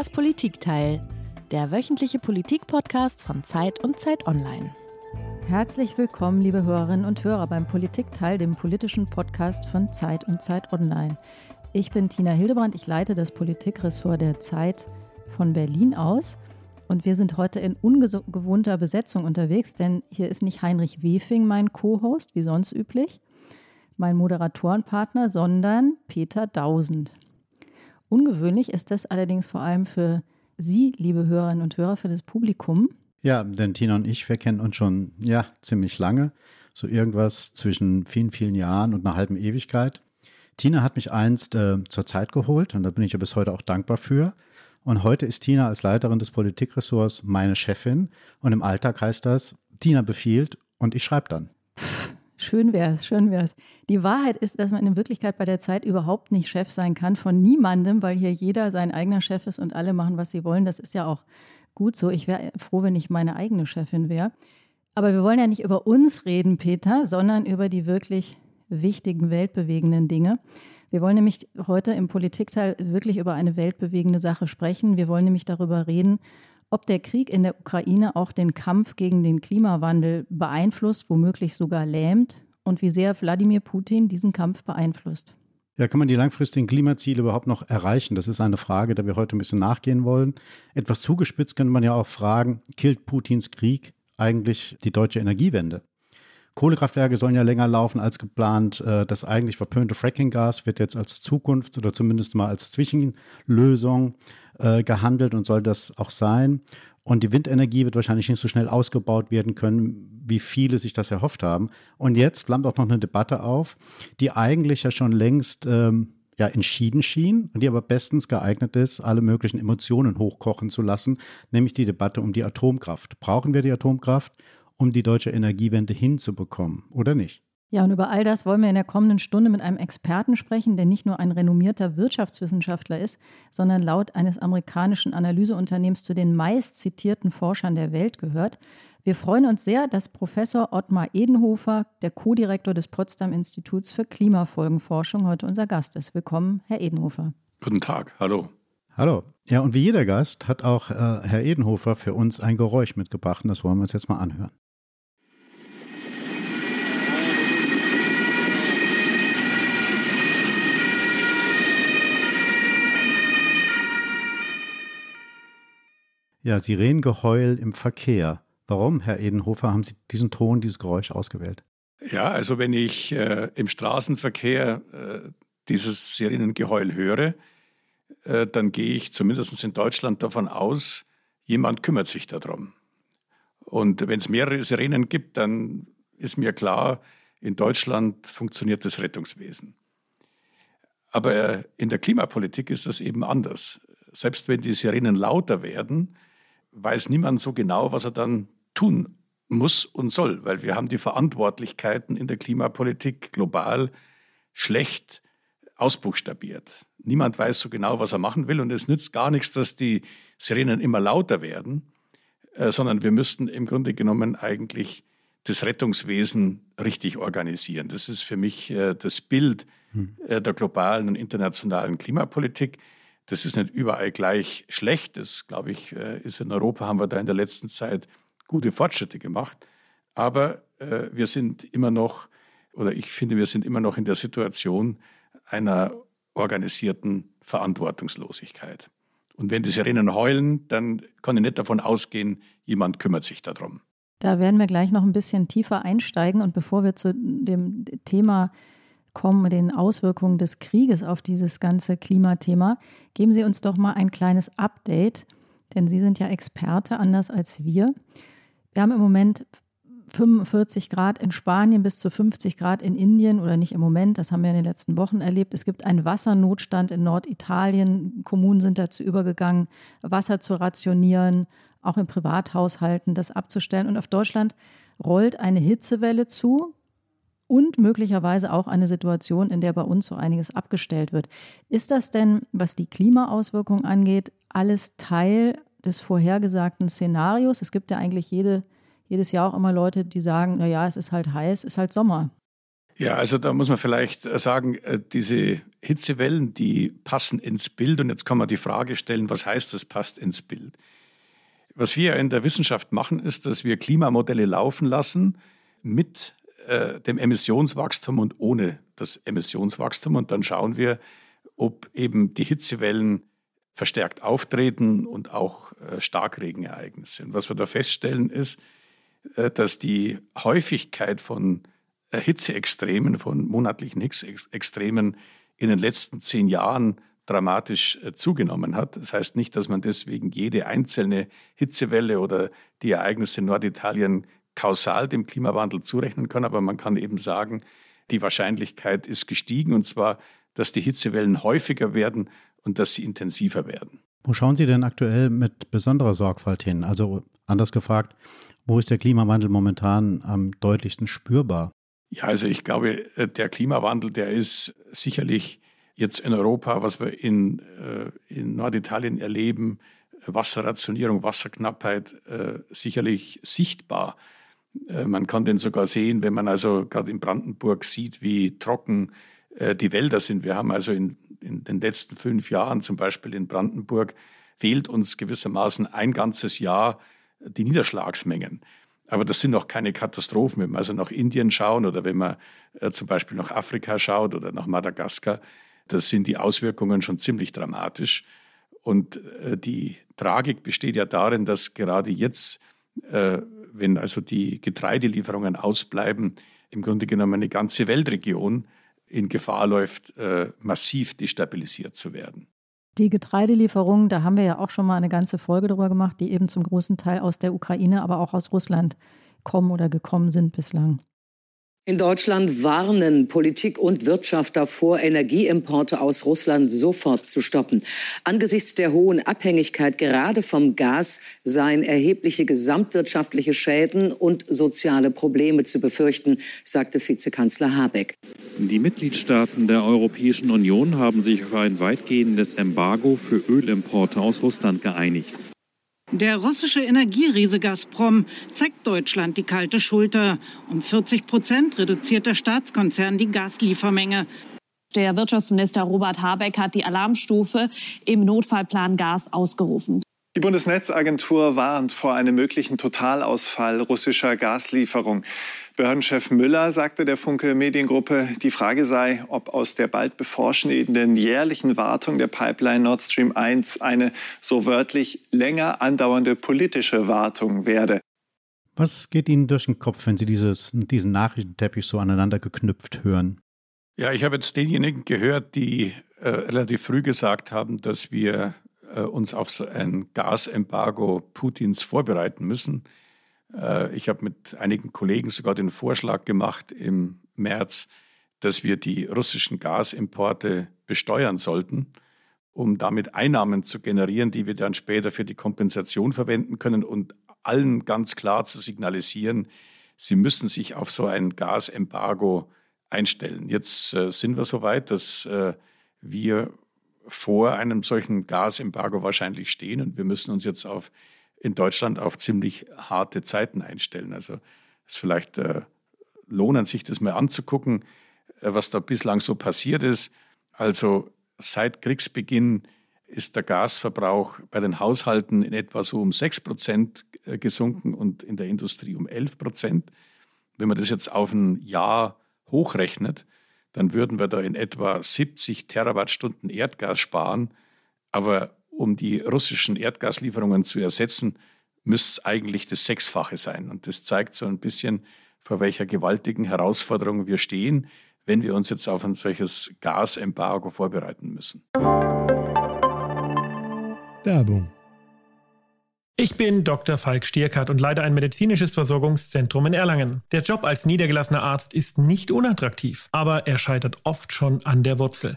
Das Politikteil, der wöchentliche Politikpodcast von Zeit und Zeit Online. Herzlich willkommen, liebe Hörerinnen und Hörer, beim Politikteil, dem politischen Podcast von Zeit und Zeit Online. Ich bin Tina Hildebrand, ich leite das Politikressort der Zeit von Berlin aus. Und wir sind heute in ungewohnter Besetzung unterwegs, denn hier ist nicht Heinrich Wefing mein Co-Host, wie sonst üblich, mein Moderatorenpartner, sondern Peter Dausend. Ungewöhnlich ist das allerdings vor allem für Sie, liebe Hörerinnen und Hörer, für das Publikum. Ja, denn Tina und ich, wir kennen uns schon, ja, ziemlich lange. So irgendwas zwischen vielen, vielen Jahren und einer halben Ewigkeit. Tina hat mich einst äh, zur Zeit geholt und da bin ich ja bis heute auch dankbar für. Und heute ist Tina als Leiterin des Politikressorts meine Chefin. Und im Alltag heißt das, Tina befiehlt und ich schreibe dann. Schön wär's, schön wär's. Die Wahrheit ist, dass man in Wirklichkeit bei der Zeit überhaupt nicht Chef sein kann von niemandem, weil hier jeder sein eigener Chef ist und alle machen, was sie wollen. Das ist ja auch gut so. Ich wäre froh, wenn ich meine eigene Chefin wäre. Aber wir wollen ja nicht über uns reden, Peter, sondern über die wirklich wichtigen, weltbewegenden Dinge. Wir wollen nämlich heute im Politikteil wirklich über eine weltbewegende Sache sprechen. Wir wollen nämlich darüber reden, ob der Krieg in der Ukraine auch den Kampf gegen den Klimawandel beeinflusst, womöglich sogar lähmt und wie sehr Wladimir Putin diesen Kampf beeinflusst. Ja, kann man die langfristigen Klimaziele überhaupt noch erreichen? Das ist eine Frage, der wir heute ein bisschen nachgehen wollen. Etwas zugespitzt könnte man ja auch fragen, killt Putins Krieg eigentlich die deutsche Energiewende? Kohlekraftwerke sollen ja länger laufen als geplant. Äh, das eigentlich verpönte Frackinggas wird jetzt als Zukunft oder zumindest mal als Zwischenlösung äh, gehandelt und soll das auch sein. Und die Windenergie wird wahrscheinlich nicht so schnell ausgebaut werden können, wie viele sich das erhofft haben. Und jetzt flammt auch noch eine Debatte auf, die eigentlich ja schon längst ähm, ja, entschieden schien und die aber bestens geeignet ist, alle möglichen Emotionen hochkochen zu lassen, nämlich die Debatte um die Atomkraft. Brauchen wir die Atomkraft um die deutsche Energiewende hinzubekommen, oder nicht? Ja, und über all das wollen wir in der kommenden Stunde mit einem Experten sprechen, der nicht nur ein renommierter Wirtschaftswissenschaftler ist, sondern laut eines amerikanischen Analyseunternehmens zu den meist zitierten Forschern der Welt gehört. Wir freuen uns sehr, dass Professor Ottmar Edenhofer, der Co-Direktor des Potsdam Instituts für Klimafolgenforschung, heute unser Gast ist. Willkommen, Herr Edenhofer. Guten Tag, hallo. Hallo. Ja, und wie jeder Gast hat auch äh, Herr Edenhofer für uns ein Geräusch mitgebracht und das wollen wir uns jetzt mal anhören. Ja, Sirenengeheul im Verkehr. Warum, Herr Edenhofer, haben Sie diesen Ton, dieses Geräusch ausgewählt? Ja, also wenn ich äh, im Straßenverkehr äh, dieses Sirenengeheul höre, äh, dann gehe ich zumindest in Deutschland davon aus, jemand kümmert sich darum. Und wenn es mehrere Sirenen gibt, dann ist mir klar, in Deutschland funktioniert das Rettungswesen. Aber in der Klimapolitik ist das eben anders. Selbst wenn die Sirenen lauter werden, weiß niemand so genau, was er dann tun muss und soll, weil wir haben die Verantwortlichkeiten in der Klimapolitik global schlecht ausbuchstabiert. Niemand weiß so genau, was er machen will und es nützt gar nichts, dass die Sirenen immer lauter werden, äh, sondern wir müssten im Grunde genommen eigentlich das Rettungswesen richtig organisieren. Das ist für mich äh, das Bild hm. äh, der globalen und internationalen Klimapolitik. Das ist nicht überall gleich schlecht. Das, glaube ich, äh, ist in Europa, haben wir da in der letzten Zeit gute Fortschritte gemacht. Aber äh, wir sind immer noch, oder ich finde, wir sind immer noch in der Situation einer organisierten Verantwortungslosigkeit. Und wenn die Sirenen heulen, dann kann ich nicht davon ausgehen, jemand kümmert sich darum. Da werden wir gleich noch ein bisschen tiefer einsteigen. Und bevor wir zu dem Thema kommen, den Auswirkungen des Krieges auf dieses ganze Klimathema, geben Sie uns doch mal ein kleines Update, denn Sie sind ja Experte, anders als wir. Wir haben im Moment 45 Grad in Spanien bis zu 50 Grad in Indien oder nicht im Moment, das haben wir in den letzten Wochen erlebt. Es gibt einen Wassernotstand in Norditalien. Kommunen sind dazu übergegangen, Wasser zu rationieren, auch in Privathaushalten das abzustellen. Und auf Deutschland rollt eine Hitzewelle zu und möglicherweise auch eine Situation, in der bei uns so einiges abgestellt wird. Ist das denn, was die Klimaauswirkungen angeht, alles Teil des vorhergesagten Szenarios? Es gibt ja eigentlich jede, jedes Jahr auch immer Leute, die sagen, naja, es ist halt heiß, es ist halt Sommer. Ja, also da muss man vielleicht sagen, äh, diese Hitzewellen, die passen ins Bild. Und jetzt kann man die Frage stellen, was heißt das, passt ins Bild? Was wir in der Wissenschaft machen, ist, dass wir Klimamodelle laufen lassen mit äh, dem Emissionswachstum und ohne das Emissionswachstum. Und dann schauen wir, ob eben die Hitzewellen verstärkt auftreten und auch äh, Starkregenereignisse. Und was wir da feststellen, ist, äh, dass die Häufigkeit von Hitzeextremen, von monatlichen Hitzeextremen in den letzten zehn Jahren dramatisch zugenommen hat. Das heißt nicht, dass man deswegen jede einzelne Hitzewelle oder die Ereignisse in Norditalien kausal dem Klimawandel zurechnen kann, aber man kann eben sagen, die Wahrscheinlichkeit ist gestiegen und zwar, dass die Hitzewellen häufiger werden und dass sie intensiver werden. Wo schauen Sie denn aktuell mit besonderer Sorgfalt hin? Also anders gefragt, wo ist der Klimawandel momentan am deutlichsten spürbar? Ja, also ich glaube, äh, der Klimawandel, der ist sicherlich jetzt in Europa, was wir in, äh, in Norditalien erleben, Wasserrationierung, Wasserknappheit, äh, sicherlich sichtbar. Man kann den sogar sehen, wenn man also gerade in Brandenburg sieht, wie trocken die Wälder sind. Wir haben also in, in den letzten fünf Jahren zum Beispiel in Brandenburg fehlt uns gewissermaßen ein ganzes Jahr die Niederschlagsmengen. Aber das sind noch keine Katastrophen. Wenn wir also nach Indien schauen oder wenn man äh, zum Beispiel nach Afrika schaut oder nach Madagaskar, das sind die Auswirkungen schon ziemlich dramatisch. Und äh, die Tragik besteht ja darin, dass gerade jetzt, äh, wenn also die Getreidelieferungen ausbleiben, im Grunde genommen eine ganze Weltregion in Gefahr läuft, äh, massiv destabilisiert zu werden. Die Getreidelieferungen, da haben wir ja auch schon mal eine ganze Folge darüber gemacht, die eben zum großen Teil aus der Ukraine, aber auch aus Russland kommen oder gekommen sind bislang. In Deutschland warnen Politik und Wirtschaft davor, Energieimporte aus Russland sofort zu stoppen. Angesichts der hohen Abhängigkeit gerade vom Gas seien erhebliche gesamtwirtschaftliche Schäden und soziale Probleme zu befürchten, sagte Vizekanzler Habeck. Die Mitgliedstaaten der Europäischen Union haben sich auf ein weitgehendes Embargo für Ölimporte aus Russland geeinigt. Der russische Energieriese Gazprom zeigt Deutschland die kalte Schulter. Um 40 Prozent reduziert der Staatskonzern die Gasliefermenge. Der Wirtschaftsminister Robert Habeck hat die Alarmstufe im Notfallplan Gas ausgerufen. Die Bundesnetzagentur warnt vor einem möglichen Totalausfall russischer Gaslieferung. Behördenchef Müller sagte der Funke Mediengruppe, die Frage sei, ob aus der bald bevorstehenden jährlichen Wartung der Pipeline Nord Stream 1 eine so wörtlich länger andauernde politische Wartung werde. Was geht Ihnen durch den Kopf, wenn Sie dieses, diesen Nachrichtenteppich so aneinander geknüpft hören? Ja, ich habe jetzt denjenigen gehört, die äh, relativ früh gesagt haben, dass wir äh, uns auf so ein Gasembargo Putins vorbereiten müssen. Äh, ich habe mit einigen Kollegen sogar den Vorschlag gemacht im März, dass wir die russischen Gasimporte besteuern sollten, um damit Einnahmen zu generieren, die wir dann später für die Kompensation verwenden können und allen ganz klar zu signalisieren, sie müssen sich auf so ein Gasembargo einstellen. Jetzt äh, sind wir so weit, dass äh, wir vor einem solchen Gasembargo wahrscheinlich stehen und wir müssen uns jetzt auf in Deutschland auf ziemlich harte Zeiten einstellen. Also es ist vielleicht äh, lohnend, sich das mal anzugucken, äh, was da bislang so passiert ist. Also seit Kriegsbeginn ist der Gasverbrauch bei den Haushalten in etwa so um 6 Prozent äh, gesunken und in der Industrie um 11 Prozent. Wenn man das jetzt auf ein Jahr hochrechnet, dann würden wir da in etwa 70 Terawattstunden Erdgas sparen. Aber um die russischen Erdgaslieferungen zu ersetzen, müsste es eigentlich das Sechsfache sein. Und das zeigt so ein bisschen, vor welcher gewaltigen Herausforderung wir stehen, wenn wir uns jetzt auf ein solches Gasembargo vorbereiten müssen. Werbung. Ich bin Dr. Falk Stierkart und leite ein medizinisches Versorgungszentrum in Erlangen. Der Job als niedergelassener Arzt ist nicht unattraktiv, aber er scheitert oft schon an der Wurzel.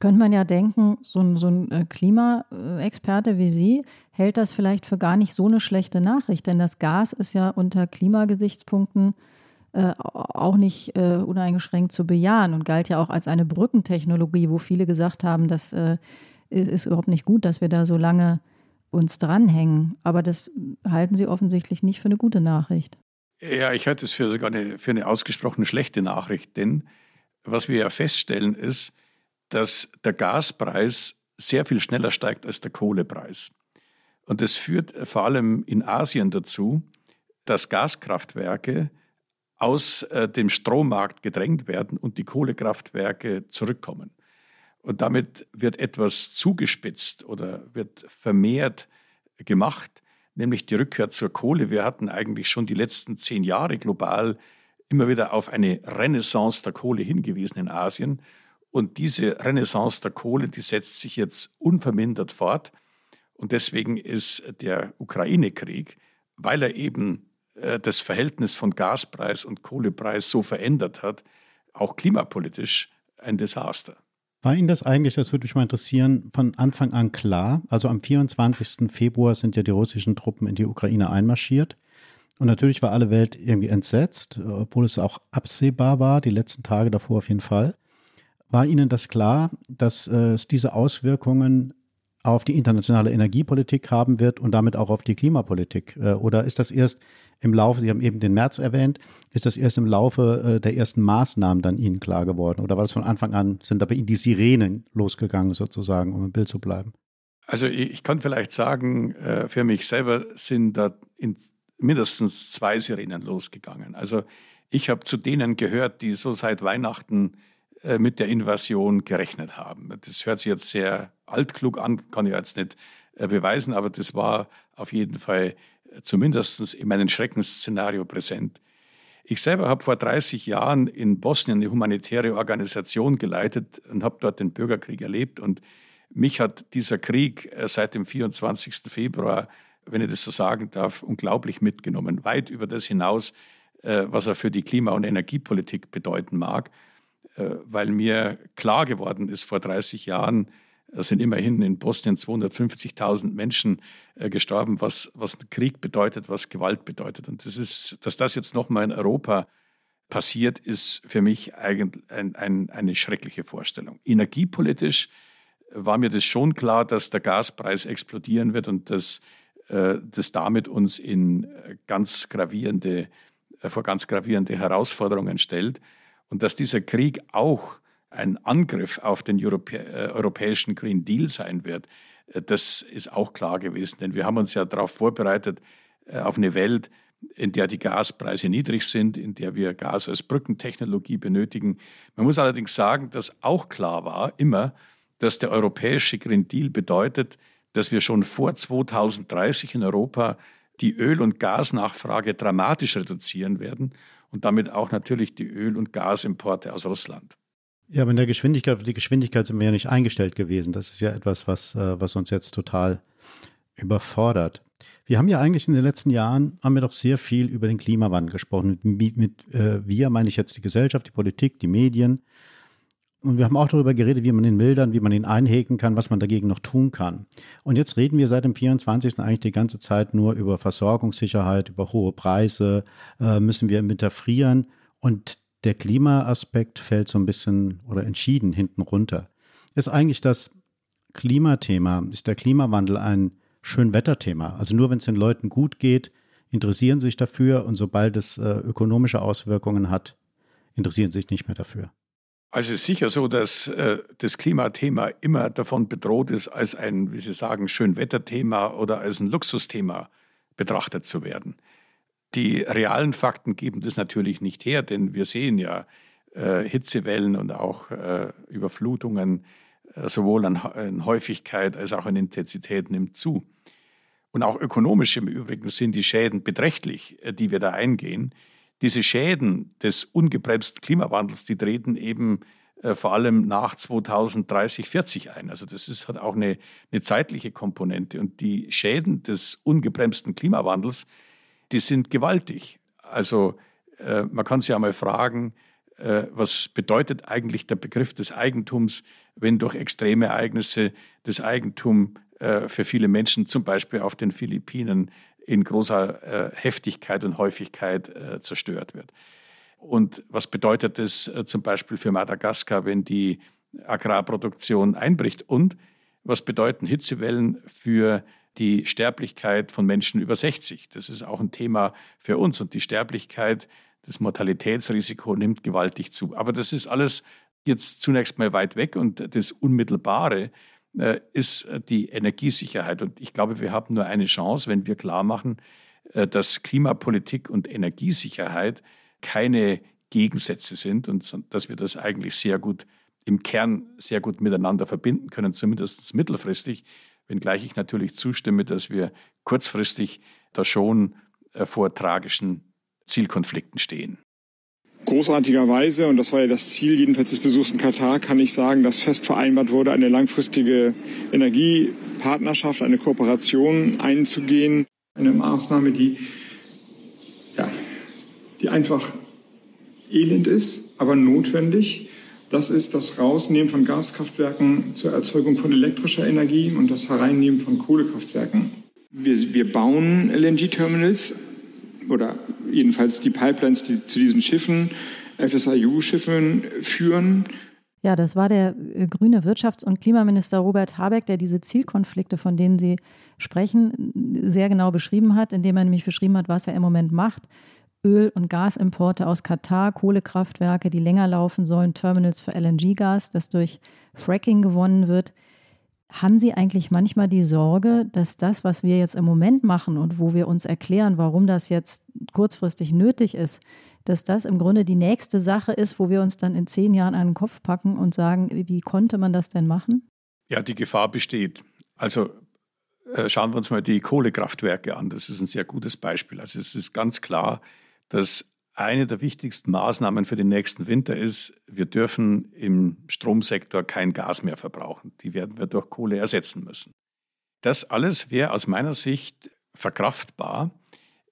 könnte man ja denken, so ein, so ein äh, Klimaexperte wie Sie hält das vielleicht für gar nicht so eine schlechte Nachricht, denn das Gas ist ja unter Klimagesichtspunkten äh, auch nicht äh, uneingeschränkt zu bejahen und galt ja auch als eine Brückentechnologie, wo viele gesagt haben, das äh, ist, ist überhaupt nicht gut, dass wir da so lange uns dranhängen. Aber das halten Sie offensichtlich nicht für eine gute Nachricht. Ja, ich halte es für sogar eine, für eine ausgesprochen schlechte Nachricht, denn was wir ja feststellen ist, dass der Gaspreis sehr viel schneller steigt als der Kohlepreis. Und das führt vor allem in Asien dazu, dass Gaskraftwerke aus äh, dem Strommarkt gedrängt werden und die Kohlekraftwerke zurückkommen. Und damit wird etwas zugespitzt oder wird vermehrt gemacht, nämlich die Rückkehr zur Kohle. Wir hatten eigentlich schon die letzten zehn Jahre global immer wieder auf eine Renaissance der Kohle hingewiesen in Asien. Und diese Renaissance der Kohle, die setzt sich jetzt unvermindert fort. Und deswegen ist der Ukraine-Krieg, weil er eben äh, das Verhältnis von Gaspreis und Kohlepreis so verändert hat, auch klimapolitisch ein Desaster. War Ihnen das eigentlich, das würde mich mal interessieren, von Anfang an klar? Also am 24. Februar sind ja die russischen Truppen in die Ukraine einmarschiert. Und natürlich war alle Welt irgendwie entsetzt, obwohl es auch absehbar war, die letzten Tage davor auf jeden Fall. War Ihnen das klar, dass äh, es diese Auswirkungen auf die internationale Energiepolitik haben wird und damit auch auf die Klimapolitik? Äh, oder ist das erst im Laufe, Sie haben eben den März erwähnt, ist das erst im Laufe äh, der ersten Maßnahmen dann Ihnen klar geworden? Oder war das von Anfang an, sind da bei Ihnen die Sirenen losgegangen sozusagen, um im Bild zu bleiben? Also ich, kann vielleicht sagen, für mich selber sind da mindestens zwei Sirenen losgegangen. Also ich habe zu denen gehört, die so seit Weihnachten mit der Invasion gerechnet haben. Das hört sich jetzt sehr altklug an, kann ich jetzt nicht beweisen, aber das war auf jeden Fall zumindest in meinem Schreckensszenario präsent. Ich selber habe vor 30 Jahren in Bosnien eine humanitäre Organisation geleitet und habe dort den Bürgerkrieg erlebt. Und mich hat dieser Krieg äh, seit dem 24. Februar, wenn ich das so sagen darf, unglaublich mitgenommen. Weit über das hinaus, äh, was er für die Klima- und Energiepolitik bedeuten mag. Äh, weil mir klar geworden ist vor 30 Jahren, es sind immerhin in Bosnien 250.000 Menschen äh, gestorben, was, was Krieg bedeutet, was Gewalt bedeutet. Und das ist, dass das jetzt nochmal in Europa passiert, ist für mich eigentlich ein, ein, eine schreckliche Vorstellung. Energiepolitisch war mir das schon klar, dass der Gaspreis explodieren wird und dass äh, das damit uns in ganz gravierende, äh, vor ganz gravierende Herausforderungen stellt und dass dieser Krieg auch ein Angriff auf den Europä äh, europäischen Green Deal sein wird, äh, das ist auch klar gewesen. Denn wir haben uns ja darauf vorbereitet, äh, auf eine Welt, in der die Gaspreise niedrig sind, in der wir Gas als Brückentechnologie benötigen. Man muss allerdings sagen, dass auch klar war, immer, dass der europäische Green Deal bedeutet, dass wir schon vor 2030 in Europa die Öl- und Gasnachfrage dramatisch reduzieren werden und damit auch natürlich die Öl- und Gasimporte aus Russland. Ja, aber in der Geschwindigkeit, die Geschwindigkeit sind wir ja nicht eingestellt gewesen. Das ist ja etwas, was, äh, was uns jetzt total überfordert. Wir haben ja eigentlich in den letzten Jahren, haben wir doch sehr viel über den Klimawandel gesprochen. Mit, mit äh, wir meine ich jetzt die Gesellschaft, die Politik, die Medien. Und wir haben auch darüber geredet, wie man ihn mildern, wie man ihn einhegen kann, was man dagegen noch tun kann. Und jetzt reden wir seit dem 24. eigentlich die ganze Zeit nur über Versorgungssicherheit, über hohe Preise, äh, müssen wir im Winter frieren. Und der Klimaaspekt fällt so ein bisschen oder entschieden hinten runter. Ist eigentlich das Klimathema, ist der Klimawandel ein Schönwetterthema? Also nur wenn es den Leuten gut geht, interessieren sich dafür und sobald es äh, ökonomische Auswirkungen hat, interessieren sich nicht mehr dafür. Also es ist sicher so, dass äh, das Klimathema immer davon bedroht ist, als ein, wie Sie sagen, Schönwetterthema oder als ein Luxusthema betrachtet zu werden. Die realen Fakten geben das natürlich nicht her, denn wir sehen ja äh, Hitzewellen und auch äh, Überflutungen äh, sowohl an, an, Häufigkeit als auch an Intensität nimmt zu. Und auch ökonomisch im Übrigen sind die Schäden beträchtlich, äh, die wir da eingehen. Diese Schäden des ungebremsten Klimawandels, die treten eben äh, vor allem nach 2030, 40 ein. Also das ist, hat auch eine, eine zeitliche Komponente. Und die Schäden des ungebremsten Klimawandels, die sind gewaltig. Also äh, man kann sich ja mal fragen, äh, was bedeutet eigentlich der Begriff des Eigentums, wenn durch extreme Ereignisse das Eigentum äh, für viele Menschen, zum Beispiel auf den Philippinen, in großer äh, Heftigkeit und Häufigkeit zerstört wird. Und was bedeutet das zum Beispiel für Madagaskar, wenn die Agrarproduktion einbricht? Und was bedeuten Hitzewellen für die Sterblichkeit von Menschen über 60? Das ist auch ein Thema für uns. Und die Sterblichkeit das Mortalitätsrisiko nimmt gewaltig zu. Aber das ist alles jetzt zunächst mal weit weg und das Unmittelbare äh, ist die Energiesicherheit. Und ich glaube, wir haben nur eine Chance, wenn wir klar machen, äh, dass Klimapolitik und Energiesicherheit keine Gegensätze sind und dass wir das eigentlich sehr gut im Kern sehr gut miteinander verbinden können, zumindest mittelfristig, wenngleich ich natürlich zustimme, dass wir kurzfristig da schon äh, vor tragischen Zielkonflikten stehen. Großartigerweise, und das war ja das Ziel jedenfalls des Besuchs in Katar, kann ich sagen, dass fest vereinbart wurde, eine langfristige Energiepartnerschaft, eine Kooperation einzugehen. Eine Maßnahme, die, ja, die einfach elend ist, aber notwendig. Das ist das Rausnehmen von Gaskraftwerken zur Erzeugung von elektrischer Energie und das Hereinnehmen von Kohlekraftwerken. Wir, wir bauen LNG-Terminals oder jedenfalls die Pipelines, die zu diesen Schiffen, FSIU-Schiffen führen. Ja, das war der äh, grüne Wirtschafts- und Klimaminister Robert Habeck, der diese Zielkonflikte, von denen Sie sprechen, sehr genau beschrieben hat, indem er nämlich beschrieben hat, was er im Moment macht. Öl- und Gasimporte aus Katar, Kohlekraftwerke, die länger laufen sollen, Terminals für LNG-Gas, das durch Fracking gewonnen wird. Haben Sie eigentlich manchmal die Sorge, dass das, was wir jetzt im Moment machen und wo wir uns erklären, warum das jetzt kurzfristig nötig ist, dass das im Grunde die nächste Sache ist, wo wir uns dann in zehn Jahren einen Kopf packen und sagen, wie konnte man das denn machen? Ja, die Gefahr besteht. Also äh, schauen wir uns mal die Kohlekraftwerke an. Das ist ein sehr gutes Beispiel. Also es ist ganz klar, dass eine der wichtigsten Maßnahmen für den nächsten Winter ist, wir dürfen im Stromsektor kein Gas mehr verbrauchen. Die werden wir durch Kohle ersetzen müssen. Das alles wäre aus meiner Sicht verkraftbar,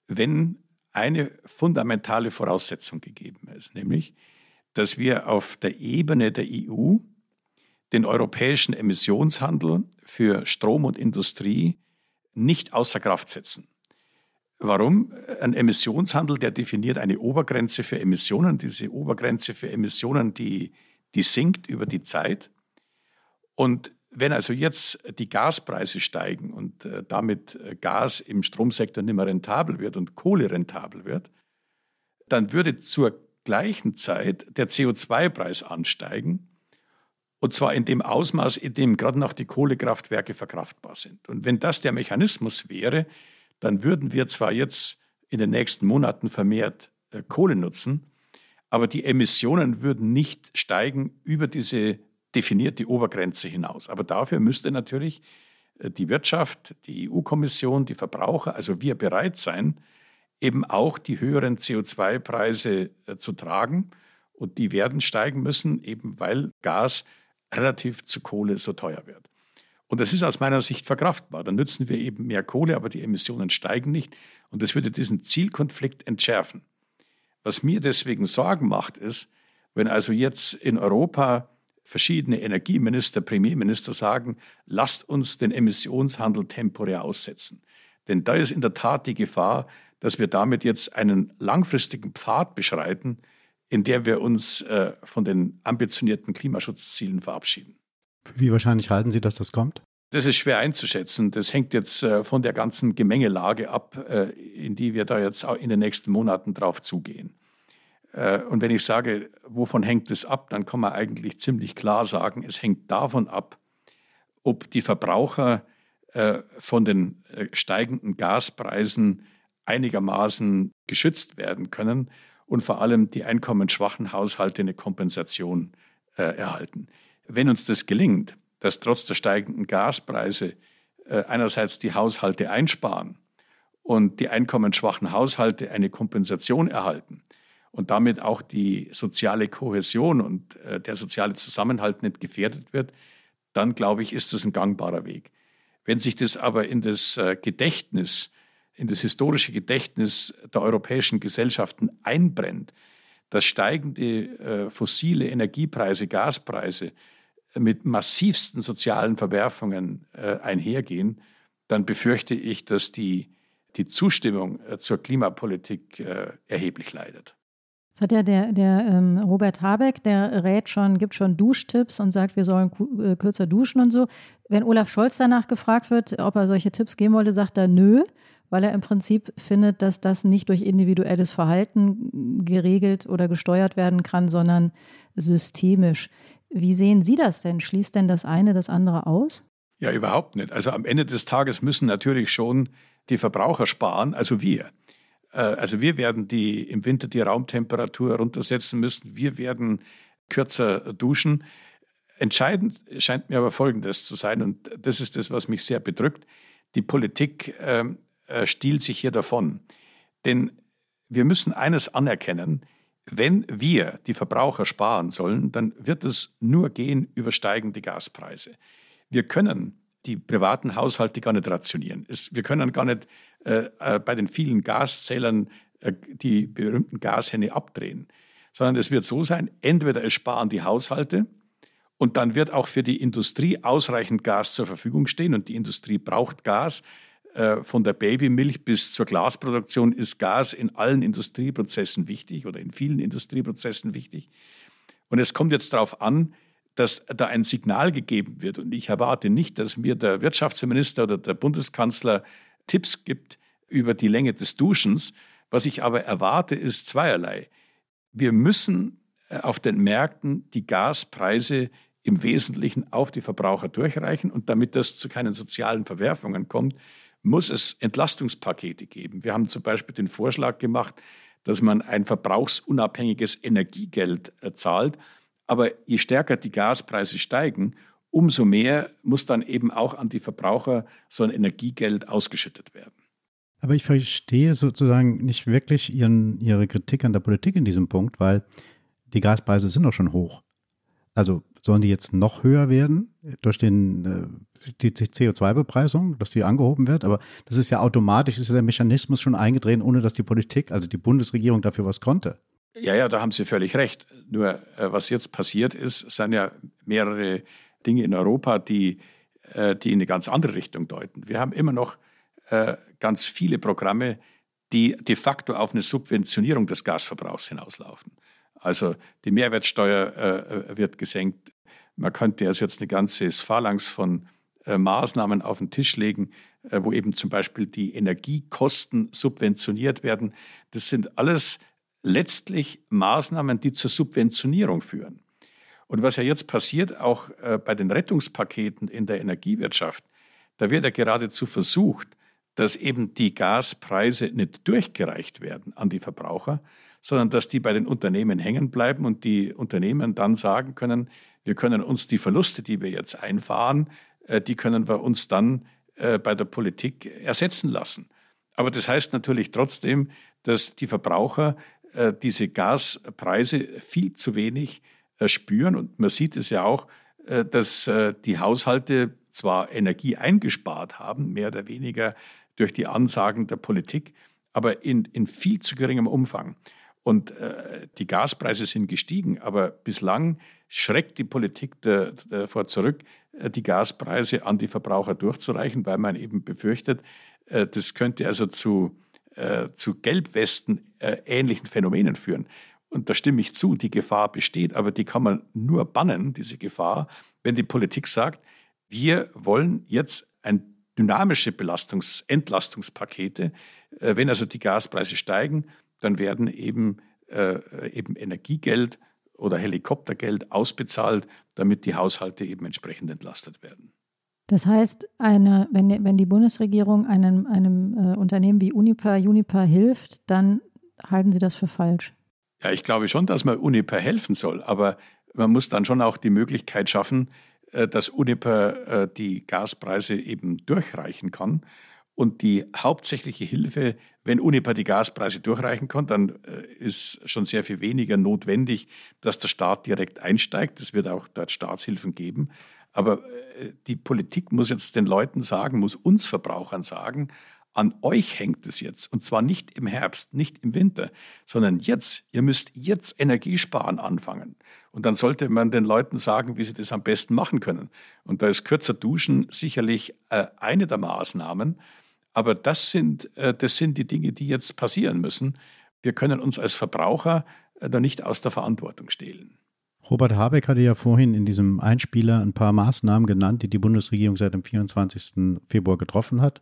wenn eine fundamentale Voraussetzung gegeben ist, nämlich, dass wir auf der Ebene der EU den europäischen Emissionshandel für Strom und Industrie nicht außer Kraft setzen. Warum? Ein Emissionshandel, der definiert eine Obergrenze für Emissionen. Diese Obergrenze für Emissionen, die, die sinkt über die Zeit. Und wenn also jetzt die Gaspreise steigen und äh, damit äh, Gas im Stromsektor nicht mehr rentabel wird und Kohle rentabel wird, dann würde zur gleichen Zeit der CO2-Preis ansteigen. Und zwar in dem Ausmaß, in dem gerade noch die Kohlekraftwerke verkraftbar sind. Und wenn das der Mechanismus wäre, dann würden wir zwar jetzt in den nächsten Monaten vermehrt äh, Kohle nutzen, aber die Emissionen würden nicht steigen über diese definierte Obergrenze hinaus. Aber dafür müsste natürlich äh, die Wirtschaft, die EU-Kommission, die Verbraucher, also wir bereit sein, eben auch die höheren CO2-Preise äh, zu tragen. Und die werden steigen müssen, eben weil Gas relativ zu Kohle so teuer wird. Und das ist aus meiner Sicht verkraftbar. Dann nützen wir eben mehr Kohle, aber die Emissionen steigen nicht. Und das würde diesen Zielkonflikt entschärfen. Was mir deswegen Sorgen macht, ist, wenn also jetzt in Europa verschiedene Energieminister, Premierminister sagen, lasst uns den Emissionshandel temporär aussetzen. Denn da ist in der Tat die Gefahr, dass wir damit jetzt einen langfristigen Pfad beschreiten, in der wir uns äh, von den ambitionierten Klimaschutzzielen verabschieden. Wie wahrscheinlich halten Sie, dass das kommt? Das ist schwer einzuschätzen. Das hängt jetzt äh, von der ganzen Gemengelage ab, äh, in die wir da jetzt in den nächsten Monaten drauf zugehen. Äh, und wenn ich sage, wovon hängt es ab, dann kann man eigentlich ziemlich klar sagen, es hängt davon ab, ob die Verbraucher von den steigenden Gaspreisen einigermaßen geschützt werden können und vor allem die einkommensschwachen Haushalte eine Kompensation erhalten. Wenn uns das gelingt, dass trotz der steigenden Gaspreise äh, einerseits die Haushalte einsparen und die einkommensschwachen Haushalte eine Kompensation erhalten und damit auch die soziale Kohäsion und äh, der soziale Zusammenhalt nicht gefährdet wird, dann glaube ich, ist das ein gangbarer Weg. Wenn sich das aber in das äh, Gedächtnis, in das historische Gedächtnis der europäischen Gesellschaften einbrennt, dass steigende äh, fossile Energiepreise, Gaspreise mit massivsten sozialen Verwerfungen äh, einhergehen, dann befürchte ich, dass die, die Zustimmung äh, zur Klimapolitik äh, erheblich leidet. Das hat ja der, der ähm, Robert Habeck, der rät schon, gibt schon Duschtipps und sagt, wir sollen äh, kürzer duschen und so. Wenn Olaf Scholz danach gefragt wird, ob er solche Tipps geben wollte, sagt er nö, weil er im Prinzip findet, dass das nicht durch individuelles Verhalten geregelt oder gesteuert werden kann, sondern systemisch. Wie sehen Sie das denn? Schließt denn das eine das andere aus? Ja, überhaupt nicht. Also am Ende des Tages müssen natürlich schon die Verbraucher sparen, also wir. Äh, also wir werden die im Winter die Raumtemperatur runtersetzen müssen. Wir werden kürzer duschen. Entscheidend scheint mir aber Folgendes zu sein, und das ist das, was mich sehr bedrückt. Die Politik ähm, äh, stiehlt sich hier davon. Denn wir müssen eines anerkennen, wenn wir die Verbraucher sparen sollen, dann wird es nur gehen über steigende Gaspreise. Wir können die privaten Haushalte gar nicht rationieren. Es, wir können gar nicht äh, äh, bei den vielen Gaszählern äh, die berühmten Gashände abdrehen, sondern es wird so sein, entweder es sparen die Haushalte und dann wird auch für die Industrie ausreichend Gas zur Verfügung stehen und die Industrie braucht Gas. Äh, von der Babymilch bis zur Glasproduktion ist Gas in allen Industrieprozessen wichtig oder in vielen Industrieprozessen wichtig. Und es kommt jetzt darauf an, dass da ein Signal gegeben wird. Und ich erwarte nicht, dass mir der Wirtschaftsminister oder der Bundeskanzler Tipps gibt über die Länge des Duschens. Was ich aber erwarte, ist zweierlei. Wir müssen äh, auf den Märkten die Gaspreise im Wesentlichen auf die Verbraucher durchreichen. Und damit das zu keinen sozialen Verwerfungen kommt, muss es Entlastungspakete geben. Wir haben zum Beispiel den Vorschlag gemacht, dass man ein verbrauchsunabhängiges Energiegeld äh, zahlt. Aber je stärker die Gaspreise steigen, umso mehr muss dann eben auch an die Verbraucher so ein Energiegeld ausgeschüttet werden. Aber ich verstehe sozusagen nicht wirklich Ihren, Ihre Kritik an der Politik in diesem Punkt, weil die Gaspreise sind doch schon hoch. Also sollen die jetzt noch höher werden durch den, äh, die CO2-Bepreisung, dass die angehoben wird? Aber das ist ja automatisch, ist ja der Mechanismus schon eingedreht, ohne dass die Politik, also die Bundesregierung dafür was konnte. Ja, ja, da haben Sie völlig recht. Nur äh, was jetzt passiert ist, sind ja mehrere Dinge in Europa, die, äh, die in eine ganz andere Richtung deuten. Wir haben immer noch äh, ganz viele Programme, die de facto auf eine Subventionierung des Gasverbrauchs hinauslaufen. Also die Mehrwertsteuer wird gesenkt. Man könnte also jetzt eine ganze Phalanx von Maßnahmen auf den Tisch legen, wo eben zum Beispiel die Energiekosten subventioniert werden. Das sind alles letztlich Maßnahmen, die zur Subventionierung führen. Und was ja jetzt passiert, auch äh, bei den Rettungspaketen in der Energiewirtschaft, da wird ja geradezu versucht, dass eben die Gaspreise nicht durchgereicht werden an die Verbraucher, sondern dass die bei den Unternehmen hängen bleiben und die Unternehmen dann sagen können, wir können uns die Verluste, die wir jetzt einfahren, äh, die können wir uns dann äh, bei der Politik ersetzen lassen. Aber das heißt natürlich trotzdem, dass die Verbraucher äh, diese Gaspreise viel zu wenig spüren. Und man sieht es ja auch, dass die Haushalte zwar Energie eingespart haben, mehr oder weniger durch die Ansagen der Politik, aber in, in viel zu geringem Umfang. Und äh, die Gaspreise sind gestiegen, aber bislang schreckt die Politik davor zurück, die Gaspreise an die Verbraucher durchzureichen, weil man eben befürchtet, äh, das könnte also zu äh, zu Gelbwesten äh, ähnlichen Phänomenen führen. Und da stimme ich zu, die Gefahr besteht, aber die kann man nur bannen, diese Gefahr, wenn die Politik sagt, wir wollen jetzt ein dynamische Belastungs-, Entlastungspakete. Äh, wenn also die Gaspreise steigen, dann werden eben, äh, eben Energiegeld oder Helikoptergeld ausbezahlt, damit die Haushalte eben entsprechend entlastet werden. Das heißt, eine, wenn, wenn die Bundesregierung einem, einem äh, Unternehmen wie Uniper, Uniper hilft, dann halten Sie das für falsch? Ja, ich glaube schon, dass man Uniper helfen soll, aber man muss dann schon auch die Möglichkeit schaffen, äh, dass Uniper äh, die Gaspreise eben durchreichen kann. Und die hauptsächliche Hilfe, wenn Uniper die Gaspreise durchreichen kann, dann äh, ist schon sehr viel weniger notwendig, dass der Staat direkt einsteigt. Es wird auch dort Staatshilfen geben. Aber äh, die Politik muss jetzt den Leuten sagen, muss uns Verbrauchern sagen, An euch hängt es jetzt. Und zwar nicht im Herbst, nicht im Winter, sondern jetzt. Ihr müsst jetzt Energiesparen anfangen. Und dann sollte man den Leuten sagen, wie sie das am besten machen können. Und da ist kürzer Duschen sicherlich äh, eine der Maßnahmen. Aber das sind, äh, das sind die Dinge, die jetzt passieren müssen. Wir können uns als Verbraucher äh, da nicht aus der Verantwortung stehlen. Robert Habeck hatte ja vorhin in diesem Einspieler ein paar Maßnahmen genannt, die die Bundesregierung seit dem 24. Februar getroffen hat.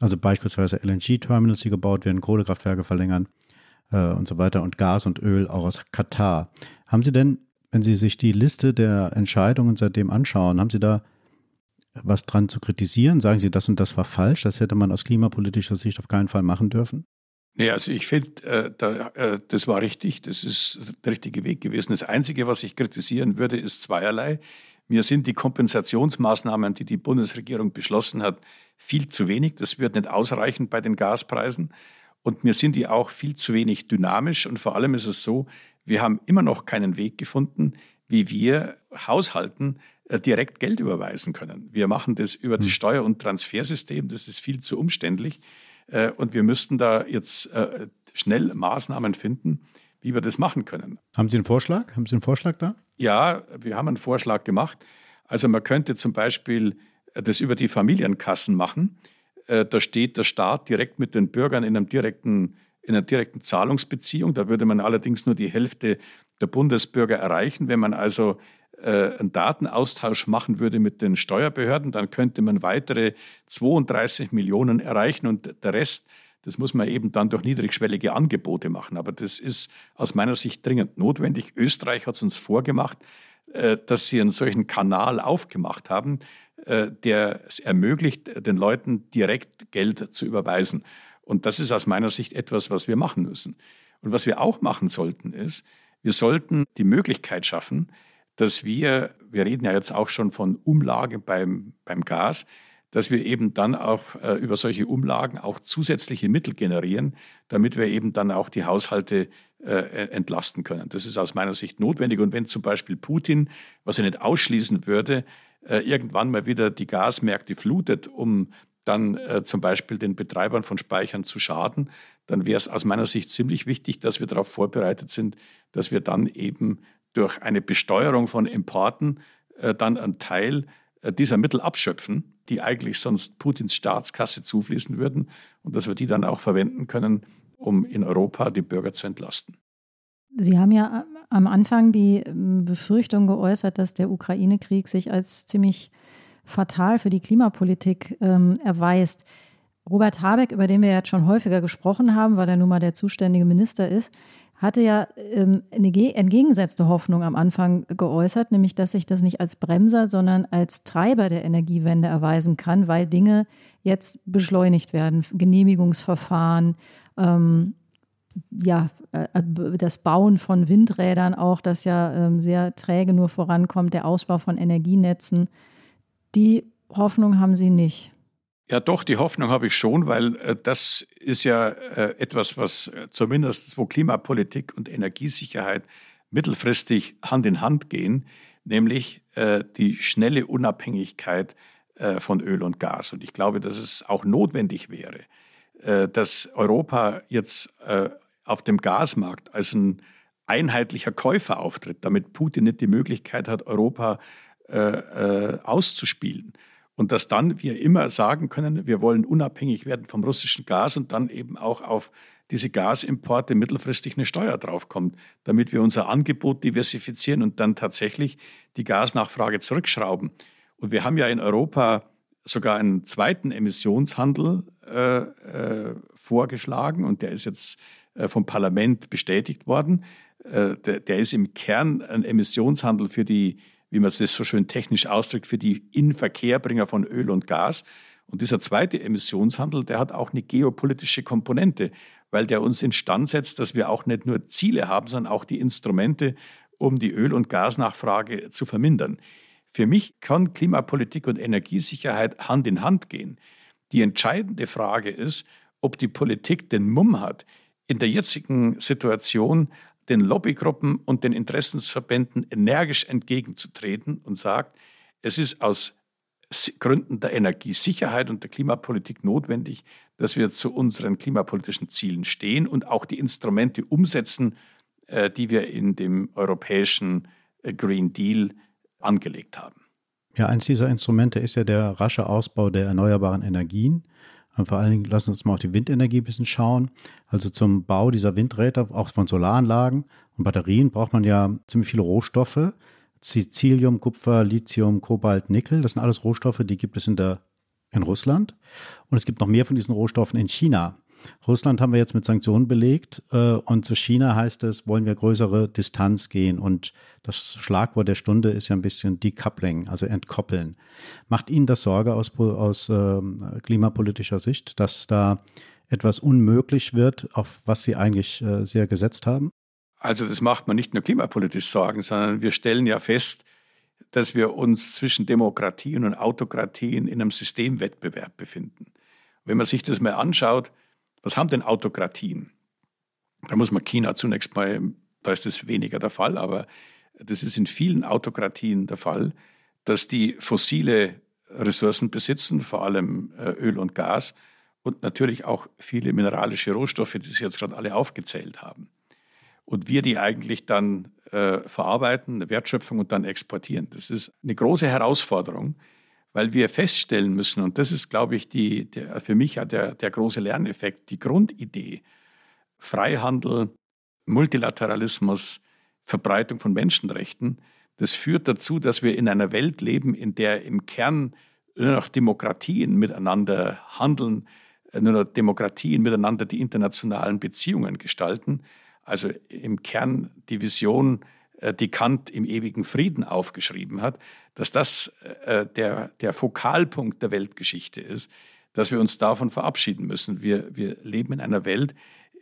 Also beispielsweise LNG-Terminals, die gebaut werden, Kohlekraftwerke verlängern äh, und so weiter und Gas und Öl auch aus Katar. Haben Sie denn, wenn Sie sich die Liste der Entscheidungen seitdem anschauen, haben Sie da was dran zu kritisieren? Sagen Sie, das und das war falsch, das hätte man aus klimapolitischer Sicht auf keinen Fall machen dürfen? Nee, also ich finde, äh, da, äh, das war richtig, das ist der richtige Weg gewesen. Das Einzige, was ich kritisieren würde, ist zweierlei. Mir sind die Kompensationsmaßnahmen, die die Bundesregierung beschlossen hat, viel zu wenig. Das wird nicht ausreichen bei den Gaspreisen. Und mir sind die auch viel zu wenig dynamisch. Und vor allem ist es so, wir haben immer noch keinen Weg gefunden, wie wir Haushalten direkt Geld überweisen können. Wir machen das über das hm. Steuer- und Transfersystem. Das ist viel zu umständlich. Äh, und wir müssten da jetzt äh, schnell Maßnahmen finden, wie wir das machen können. Haben Sie einen Vorschlag? Haben Sie einen Vorschlag da? Ja, wir haben einen Vorschlag gemacht. Also man könnte zum Beispiel äh, das über die Familienkassen machen. Da steht der Staat direkt mit den Bürgern in, einem direkten, in einer direkten Zahlungsbeziehung. Da würde man allerdings nur die Hälfte der Bundesbürger erreichen. Wenn man also äh, einen Datenaustausch machen würde mit den Steuerbehörden, dann könnte man weitere 32 Millionen erreichen und der Rest, das muss man eben dann durch niedrigschwellige Angebote machen. Aber das ist aus meiner Sicht dringend notwendig. Österreich hat es uns vorgemacht, äh, dass sie einen solchen Kanal aufgemacht haben, äh, der es ermöglicht, den Leuten direkt Geld zu überweisen. Und das ist aus meiner Sicht etwas, was wir machen müssen. Und was wir auch machen sollten, ist, wir sollten die Möglichkeit schaffen, dass wir, wir reden ja jetzt auch schon von Umlage beim, beim Gas, dass wir eben dann auch äh, über solche Umlagen auch zusätzliche Mittel generieren, damit wir eben dann auch die Haushalte äh, entlasten können. Das ist aus meiner Sicht notwendig. Und wenn zum Beispiel Putin, was er nicht ausschließen würde, äh, irgendwann mal wieder die Gasmärkte flutet, um dann äh, zum Beispiel den Betreibern von Speichern zu schaden, dann wäre es aus meiner Sicht ziemlich wichtig, dass wir darauf vorbereitet sind, dass wir dann eben durch eine Besteuerung von Importen äh, dann einen Teil äh, dieser Mittel abschöpfen, die eigentlich sonst Putins Staatskasse zufließen würden und dass wir die dann auch verwenden können, um in Europa die Bürger zu entlasten. Sie haben ja am Anfang die ähm, Befürchtung geäußert, dass der Ukraine-Krieg sich als ziemlich fatal für die Klimapolitik ähm, erweist. Robert Habeck, über den wir jetzt schon häufiger gesprochen haben, weil er nun mal der zuständige Minister ist, hatte ja ähm, eine entgegengesetzte Hoffnung am Anfang geäußert, nämlich dass sich das nicht als Bremser, sondern als Treiber der Energiewende erweisen kann, weil Dinge jetzt beschleunigt werden, Genehmigungsverfahren, ähm, ja, äh, das Bauen von Windrädern auch, das ja ähm, sehr träge nur vorankommt, der Ausbau von Energienetzen. Die Hoffnung haben Sie nicht. Ja, doch, die Hoffnung habe ich schon, weil äh, das ist ja äh, etwas, was äh, zumindest wo Klimapolitik und Energiesicherheit mittelfristig Hand in Hand gehen, nämlich äh, die schnelle Unabhängigkeit äh, von Öl und Gas. Und ich glaube, dass es auch notwendig wäre, dass Europa jetzt auf dem Gasmarkt als ein einheitlicher Käufer auftritt, damit Putin nicht die Möglichkeit hat, Europa auszuspielen. Und dass dann wir immer sagen können, wir wollen unabhängig werden vom russischen Gas und dann eben auch auf diese Gasimporte mittelfristig eine Steuer draufkommt, damit wir unser Angebot diversifizieren und dann tatsächlich die Gasnachfrage zurückschrauben. Und wir haben ja in Europa sogar einen zweiten Emissionshandel äh, äh, vorgeschlagen und der ist jetzt äh, vom Parlament bestätigt worden. Äh, der, der, ist im Kern ein Emissionshandel für die wie man das so schön technisch ausdrückt, für die Inverkehrbringer von Öl und Gas. Und dieser zweite Emissionshandel, der hat auch eine geopolitische Komponente, weil der uns instand setzt, dass wir auch nicht nur Ziele haben, sondern auch die Instrumente, um die Öl- und Gasnachfrage zu vermindern. Für mich kann Klimapolitik und Energiesicherheit Hand in Hand gehen. Die entscheidende Frage ist, ob die Politik den Mumm hat, in der jetzigen Situation den Lobbygruppen und den Interessensverbänden energisch entgegenzutreten und sagt, es ist aus Gründen der Energiesicherheit und der Klimapolitik notwendig, dass wir zu unseren klimapolitischen Zielen stehen und auch die Instrumente umsetzen, äh, die wir in dem europäischen äh, Green Deal angelegt haben. Ja, eins dieser Instrumente ist ja der rasche Ausbau der erneuerbaren Energien. Und vor allen Dingen lassen wir uns mal auf die Windenergie ein bisschen schauen. Also zum Bau dieser Windräder, auch von Solaranlagen und Batterien braucht man ja ziemlich viele Rohstoffe. Sizilium, Kupfer, Lithium, Kobalt, Nickel, das sind alles Rohstoffe, die gibt es in, der, in Russland. Und es gibt noch mehr von diesen Rohstoffen in China. Russland haben wir jetzt mit Sanktionen belegt äh, und zu China heißt es, wollen wir größere Distanz gehen und das Schlagwort der Stunde ist ja ein bisschen Decoupling, also entkoppeln. Macht Ihnen das Sorge aus, aus äh, klimapolitischer Sicht, dass da etwas unmöglich wird, auf was Sie eigentlich äh, sehr gesetzt haben? Also das macht man nicht nur klimapolitisch Sorgen, sondern wir stellen ja fest, dass wir uns zwischen Demokratien und Autokratien in einem Systemwettbewerb befinden. Wenn man sich das mal anschaut, was haben denn Autokratien? Da muss man China zunächst mal, da ist das weniger der Fall, aber das ist in vielen Autokratien der Fall, dass die fossile Ressourcen besitzen, vor allem äh, Öl und Gas und natürlich auch viele mineralische Rohstoffe, die Sie jetzt gerade alle aufgezählt haben und wir die eigentlich dann äh, verarbeiten, eine Wertschöpfung und dann exportieren. Das ist eine große Herausforderung, weil wir feststellen müssen, und das ist, glaube ich, die, der, für mich der, der große Lerneffekt, die Grundidee, Freihandel, Multilateralismus, Verbreitung von Menschenrechten, das führt dazu, dass wir in einer Welt leben, in der im Kern nur noch Demokratien miteinander handeln, nur noch Demokratien miteinander die internationalen Beziehungen gestalten. Also im Kern die Vision, äh, die Kant im ewigen Frieden aufgeschrieben hat, dass das äh, der, der Fokalpunkt der Weltgeschichte ist, dass wir uns davon verabschieden müssen. Wir, wir leben in einer Welt,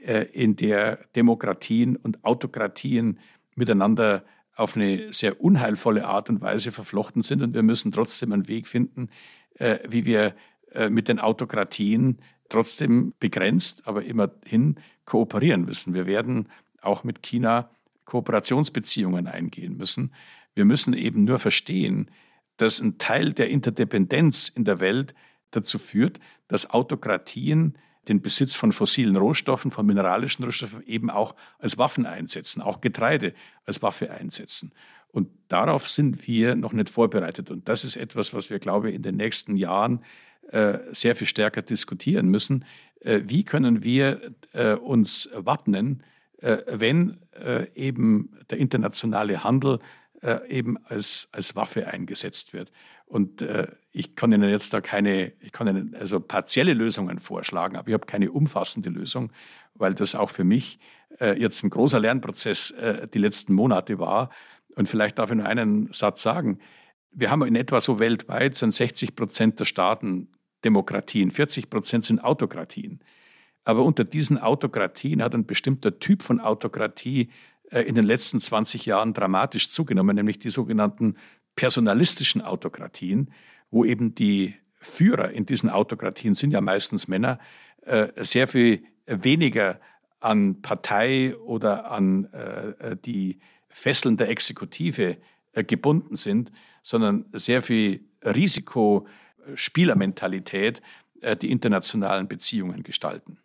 äh, in der Demokratien und Autokratien miteinander auf eine sehr unheilvolle Art und Weise verflochten sind. Und wir müssen trotzdem einen Weg finden, wie wir mit den Autokratien trotzdem begrenzt, aber immerhin kooperieren müssen. Wir werden auch mit China Kooperationsbeziehungen eingehen müssen. Wir müssen eben nur verstehen, dass ein Teil der Interdependenz in der Welt dazu führt, dass Autokratien den Besitz von fossilen Rohstoffen, von mineralischen Rohstoffen eben auch als Waffen einsetzen, auch Getreide als Waffe einsetzen. Und darauf sind wir noch nicht vorbereitet. Und das ist etwas, was wir, glaube ich, in den nächsten Jahren äh, sehr viel stärker diskutieren müssen. Äh, wie können wir äh, uns wappnen, wenn eben der internationale Handel eben als, als Waffe eingesetzt wird? Und ich kann Ihnen jetzt da keine, ich kann Ihnen also partielle Lösungen vorschlagen, aber ich habe keine umfassende Lösung, weil das auch für mich jetzt ein großer Lernprozess die letzten Monate war. Und vielleicht darf ich nur einen Satz sagen. Wir haben in etwa so weltweit sind 60 Prozent der Staaten Demokratien, 40 Prozent sind Autokratien. Aber unter diesen Autokratien hat ein bestimmter Typ von Autokratie äh, in den letzten 20 Jahren dramatisch zugenommen, nämlich die sogenannten personalistischen Autokratien, wo eben die Führer in diesen Autokratien sind ja meistens Männer, äh, sehr viel weniger an Partei oder an äh, die Fesseln der Exekutive gebunden sind, sondern sehr viel Risiko Spielermentalität äh, die internationalen Beziehungen gestalten.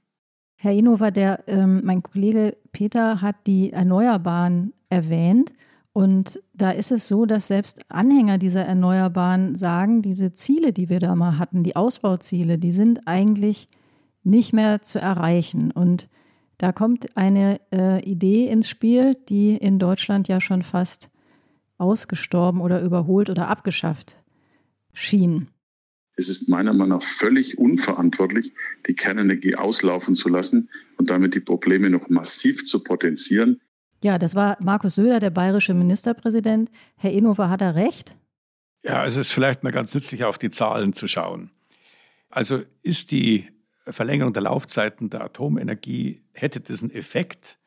Herr Inhofer, der, ähm, mein Kollege Peter hat die Erneuerbaren erwähnt. Und da ist es so, dass selbst Anhänger dieser Erneuerbaren sagen, diese Ziele, die wir da mal hatten, die Ausbauziele, die sind eigentlich nicht mehr zu erreichen. Und da kommt eine äh, Idee ins Spiel, die in Deutschland ja schon fast ausgestorben oder überholt oder abgeschafft schien. Es ist meiner Meinung nach völlig unverantwortlich, die Kernenergie auslaufen zu lassen und damit die Probleme noch massiv zu potenzieren. Ja, das war Markus Söder, der bayerische Ministerpräsident. Herr Inhofer, hat er recht? Ja, es ist vielleicht mal ganz nützlich, auf die Zahlen zu schauen. Also ist die Verlängerung der Laufzeiten der Atomenergie, hätte das einen Effekt?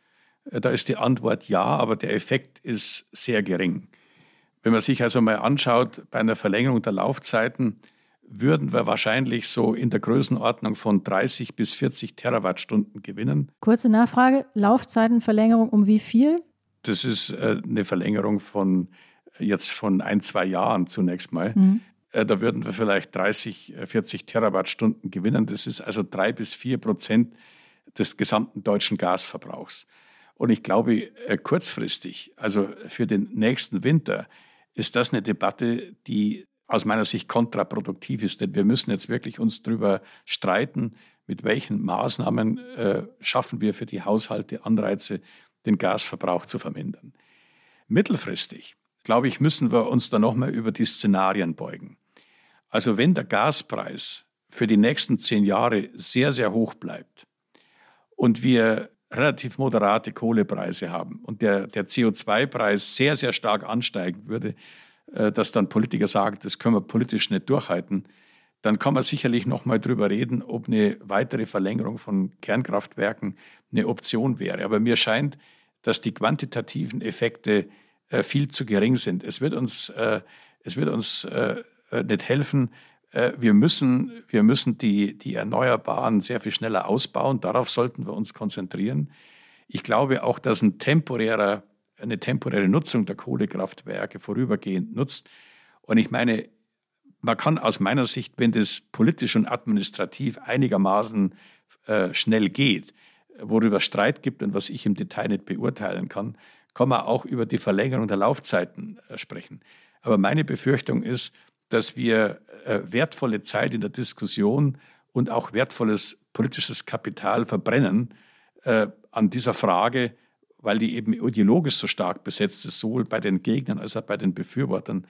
Da ist die Antwort ja, aber der Effekt ist sehr gering. Wenn man sich also mal anschaut, bei einer Verlängerung der Laufzeiten würden wir wahrscheinlich so in der Größenordnung von 30 bis 40 Terawattstunden gewinnen. Kurze Nachfrage, Laufzeitenverlängerung um wie viel? Das ist äh, eine Verlängerung von jetzt von ein, zwei Jahren zunächst mal. Mhm. Äh, da würden wir vielleicht 30, 40 äh, Terawattstunden gewinnen. Das ist also drei bis vier Prozent des gesamten deutschen Gasverbrauchs. Und ich glaube, äh, kurzfristig, also für den nächsten Winter, ist das eine Debatte, die aus meiner Sicht kontraproduktiv ist. Denn wir müssen jetzt wirklich uns darüber streiten, mit welchen Maßnahmen äh, schaffen wir für die Haushalte Anreize, den Gasverbrauch zu vermindern. Mittelfristig, glaube ich, müssen wir uns da nochmal über die Szenarien beugen. Also wenn der Gaspreis für die nächsten zehn Jahre sehr, sehr hoch bleibt und wir relativ moderate Kohlepreise haben und der, der CO2-Preis sehr, sehr stark ansteigen würde, dass dann Politiker sagen, das können wir politisch nicht durchhalten, dann kann man sicherlich noch mal drüber reden, ob eine weitere Verlängerung von Kernkraftwerken eine Option wäre. Aber mir scheint, dass die quantitativen Effekte äh, viel zu gering sind. Es wird uns, äh, es wird uns äh, äh nicht helfen. Äh, wir müssen, wir müssen die, die Erneuerbaren sehr viel schneller ausbauen. Darauf sollten wir uns konzentrieren. Ich glaube auch, dass ein temporärer, eine temporäre Nutzung der Kohlekraftwerke vorübergehend nutzt. Und ich meine, man kann aus meiner Sicht, wenn das politisch und administrativ einigermaßen äh, schnell geht, worüber Streit gibt und was ich im Detail nicht beurteilen kann, kann man auch über die Verlängerung der Laufzeiten äh, sprechen. Aber meine Befürchtung ist, dass wir äh, wertvolle Zeit in der Diskussion und auch wertvolles politisches Kapital verbrennen äh, an dieser Frage, weil die eben ideologisch so stark besetzt ist, sowohl bei den Gegnern als auch bei den Befürwortern.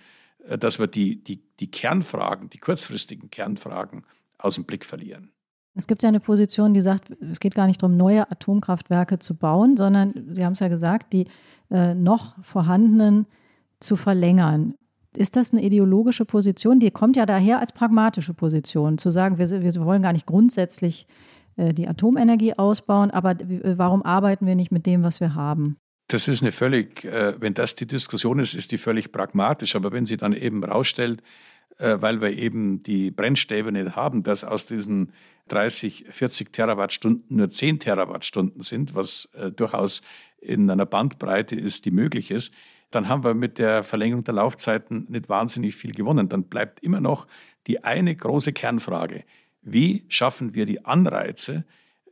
Äh, dass wir die, die, die Kernfragen, die kurzfristigen Kernfragen aus dem Blick verlieren. Es gibt ja eine Position, die sagt, es geht gar nicht darum, neue Atomkraftwerke zu bauen, sondern Sie haben es ja gesagt, die äh, noch vorhandenen zu verlängern. Ist das eine ideologische Position? Die kommt ja daher als pragmatische Position, zu sagen, wir, wir wollen gar nicht grundsätzlich die Atomenergie ausbauen, aber äh, warum arbeiten wir nicht mit dem, was wir haben? Das ist eine völlig, äh, wenn das die Diskussion ist, ist die völlig pragmatisch. Aber wenn sie dann eben rausstellt, äh, weil wir eben die Brennstäbe nicht haben, dass aus diesen 30, 40 Terawattstunden nur 10 Terawattstunden sind, was äh, durchaus in einer Bandbreite ist, die möglich ist, dann haben wir mit der Verlängerung der Laufzeiten nicht wahnsinnig viel gewonnen. Dann bleibt immer noch die eine große Kernfrage. Wie schaffen wir die Anreize,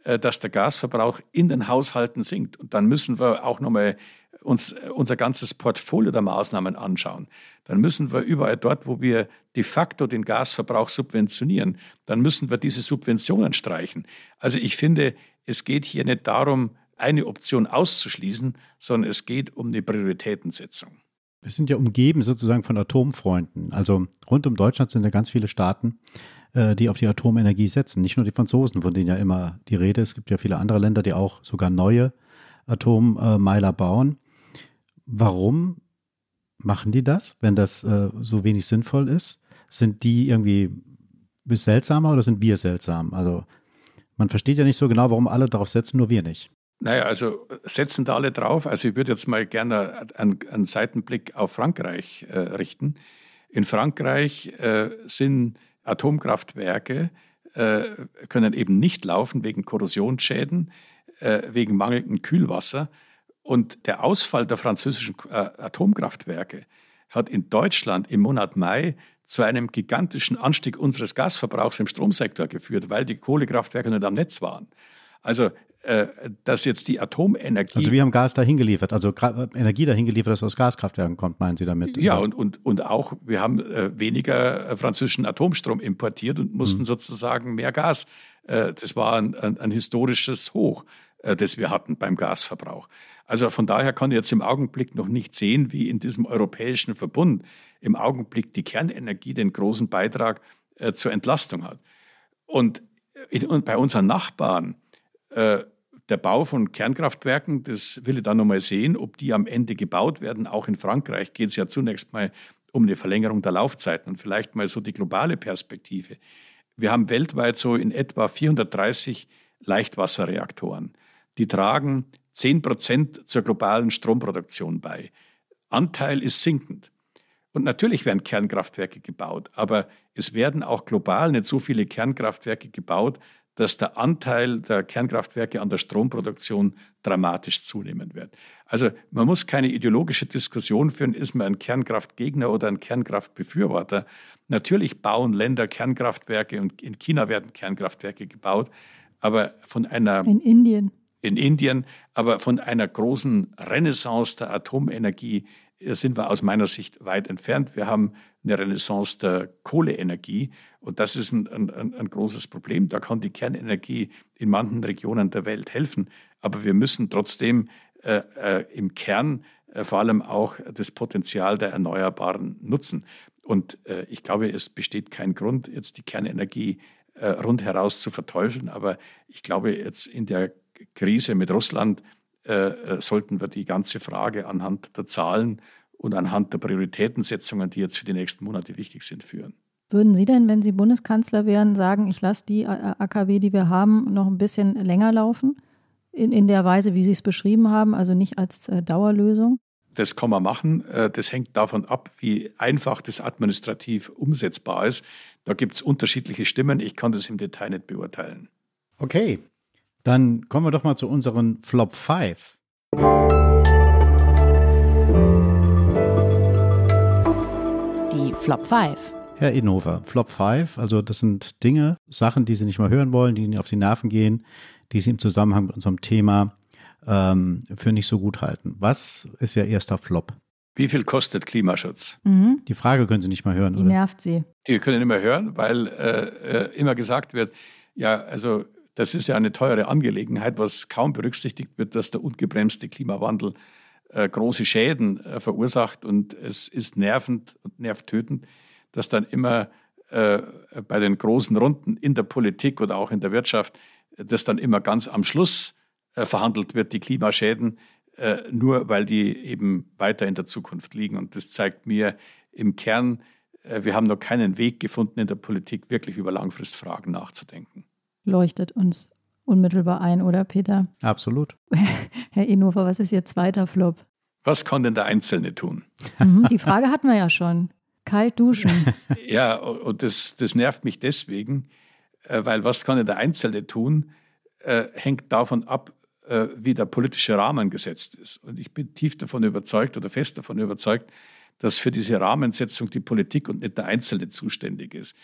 äh, dass der Gasverbrauch in den Haushalten sinkt. Und dann müssen wir auch nochmal uns äh, unser ganzes Portfolio der Maßnahmen anschauen. Dann müssen wir überall dort, wo wir de facto den Gasverbrauch subventionieren, dann müssen wir diese Subventionen streichen. Also ich finde, es geht hier nicht darum, eine Option auszuschließen, sondern es geht um eine Prioritätensetzung. Wir sind ja umgeben sozusagen von Atomfreunden. Also rund um Deutschland sind ja ganz viele Staaten, äh, die auf die Atomenergie setzen. Nicht nur die Franzosen, von denen ja immer die Rede ist. Es gibt ja viele andere Länder, die auch sogar neue Atommeiler bauen. Warum machen die das, wenn das äh, so wenig sinnvoll ist? Sind die irgendwie bis seltsamer oder sind wir seltsam? Also man versteht ja nicht so genau, warum alle darauf setzen, nur wir nicht. Naja, also setzen da alle drauf. Also ich würde jetzt mal gerne einen, einen Seitenblick auf Frankreich äh, richten. In Frankreich äh, sind Atomkraftwerke äh, können eben nicht laufen wegen Korrosionsschäden, äh, wegen mangelndem Kühlwasser. Und der Ausfall der französischen äh, Atomkraftwerke hat in Deutschland im Monat Mai zu einem gigantischen Anstieg unseres Gasverbrauchs im Stromsektor geführt, weil die Kohlekraftwerke nicht am Netz waren. Also dass jetzt die Atomenergie. Also wir haben Gas dahin geliefert, also Energie dahin geliefert, das aus Gaskraftwerken kommt, meinen Sie damit? Ja, und, und, und auch, wir haben äh, weniger äh, französischen Atomstrom importiert und mussten hm. sozusagen mehr Gas. Äh, das war ein, ein, ein historisches Hoch, äh, das wir hatten beim Gasverbrauch. Also von daher kann ich jetzt im Augenblick noch nicht sehen, wie in diesem europäischen Verbund im Augenblick die Kernenergie den großen Beitrag äh, zur Entlastung hat. Und, in, und bei unseren Nachbarn, äh, der Bau von Kernkraftwerken, das will ich dann nochmal sehen, ob die am Ende gebaut werden. Auch in Frankreich geht es ja zunächst mal um eine Verlängerung der Laufzeiten und vielleicht mal so die globale Perspektive. Wir haben weltweit so in etwa 430 Leichtwasserreaktoren. Die tragen 10 Prozent zur globalen Stromproduktion bei. Anteil ist sinkend. Und natürlich werden Kernkraftwerke gebaut, aber es werden auch global nicht so viele Kernkraftwerke gebaut, dass der Anteil der Kernkraftwerke an der Stromproduktion dramatisch zunehmen wird. Also man muss keine ideologische Diskussion führen, ist man ein Kernkraftgegner oder ein Kernkraftbefürworter. Natürlich bauen Länder Kernkraftwerke und in China werden Kernkraftwerke gebaut, aber von einer in Indien in Indien, aber von einer großen Renaissance der Atomenergie sind wir aus meiner Sicht weit entfernt. Wir haben eine Renaissance der Kohleenergie und das ist ein, ein, ein großes Problem. Da kann die Kernenergie in manchen Regionen der Welt helfen, aber wir müssen trotzdem äh, äh, im Kern äh, vor allem auch das Potenzial der Erneuerbaren nutzen. Und äh, ich glaube, es besteht kein Grund, jetzt die Kernenergie äh, rundheraus zu verteufeln, aber ich glaube, jetzt in der Krise mit Russland äh, sollten wir die ganze Frage anhand der Zahlen und anhand der Prioritätensetzungen, die jetzt für die nächsten Monate wichtig sind, führen. Würden Sie denn, wenn Sie Bundeskanzler wären, sagen, ich lasse die AKW, die wir haben, noch ein bisschen länger laufen? In, in der Weise, wie Sie es beschrieben haben, also nicht als äh, Dauerlösung? Das kann man machen. Äh, das hängt davon ab, wie einfach das administrativ umsetzbar ist. Da gibt es unterschiedliche Stimmen. Ich kann das im Detail nicht beurteilen. Okay, dann kommen wir doch mal zu unseren Flop 5. Flop 5. Herr Inhofer, Flop 5, also das sind Dinge, Sachen, die Sie nicht mal hören wollen, die Ihnen auf die Nerven gehen, die Sie im Zusammenhang mit unserem Thema ähm, für nicht so gut halten. Was ist Ihr erster Flop? Wie viel kostet Klimaschutz? Mhm. Die Frage können Sie nicht mal hören, Die oder? nervt Sie. Die können nicht mehr hören, weil äh, äh, immer gesagt wird, ja, also das ist ja eine teure Angelegenheit, was kaum berücksichtigt wird, dass der ungebremste Klimawandel äh, große Schäden äh, verursacht und es ist nervend und nervtötend, dass dann immer äh, bei den großen Runden in der Politik oder auch in der Wirtschaft, äh, das dann immer ganz am Schluss verhandelt wird, die Klimaschäden, nur weil die eben weiter in der Zukunft liegen. Und das zeigt mir im Kern, wir haben noch keinen Weg gefunden in der Politik, wirklich über Langfristfragen nachzudenken leuchtet uns unmittelbar ein, oder Peter? Absolut. Herr Inhofer, was ist Ihr zweiter Flop? Was kann denn der Einzelne tun? Mhm, die Frage hatten wir ja schon. Kalt duschen. ja, und das, das nervt mich deswegen, äh, weil was kann denn der Einzelne tun, äh, hängt davon ab, äh, wie der politische Rahmen gesetzt ist. Und ich bin tief davon überzeugt oder fest davon überzeugt, dass für diese Rahmensetzung die Politik und nicht der Einzelne zuständig ist.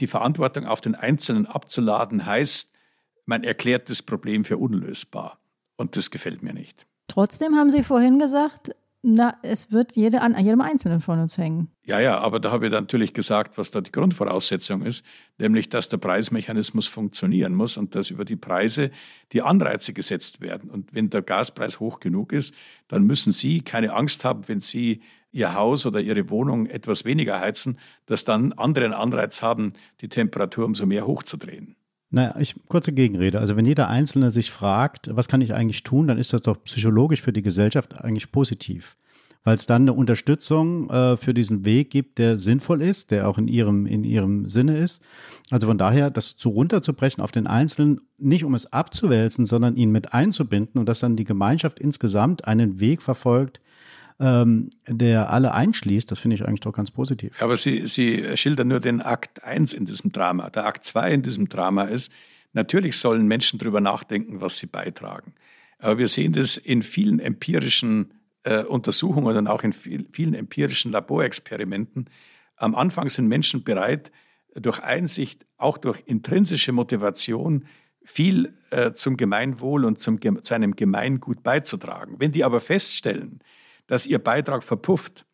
Die Verantwortung auf den Einzelnen abzuladen, heißt, man erklärt das Problem für unlösbar. Und das gefällt mir nicht. Trotzdem haben Sie vorhin gesagt, na, es wird jede, an jedem Einzelnen von uns hängen. Ja, ja, aber da habe ich natürlich gesagt, was da die Grundvoraussetzung ist, nämlich, dass der Preismechanismus funktionieren muss und dass über die Preise die Anreize gesetzt werden. Und wenn der Gaspreis hoch genug ist, dann müssen Sie keine Angst haben, wenn Sie ihr Haus oder ihre Wohnung etwas weniger heizen, dass dann andere einen Anreiz haben, die Temperatur umso mehr hochzudrehen. Naja, ich, kurze Gegenrede. Also wenn jeder Einzelne sich fragt, was kann ich eigentlich tun, dann ist das doch psychologisch für die Gesellschaft eigentlich positiv. Weil es dann eine Unterstützung äh, für diesen Weg gibt, der sinnvoll ist, der auch in ihrem, in ihrem Sinne ist. Also von daher, das zu runterzubrechen auf den Einzelnen, nicht um es abzuwälzen, sondern ihn mit einzubinden und dass dann die Gemeinschaft insgesamt einen Weg verfolgt, ähm, der alle einschließt, das finde ich eigentlich doch ganz positiv. Aber Sie, Sie schildern nur den Akt 1 in diesem Drama. Der Akt 2 in diesem Drama ist, natürlich sollen Menschen darüber nachdenken, was sie beitragen. Aber wir sehen das in vielen empirischen äh, Untersuchungen und auch in viel, vielen empirischen Laborexperimenten. Am Anfang sind Menschen bereit, durch Einsicht, auch durch intrinsische Motivation, viel äh, zum Gemeinwohl und zum, zu einem Gemeingut beizutragen. Wenn die aber feststellen, dass ihr Beitrag verpufft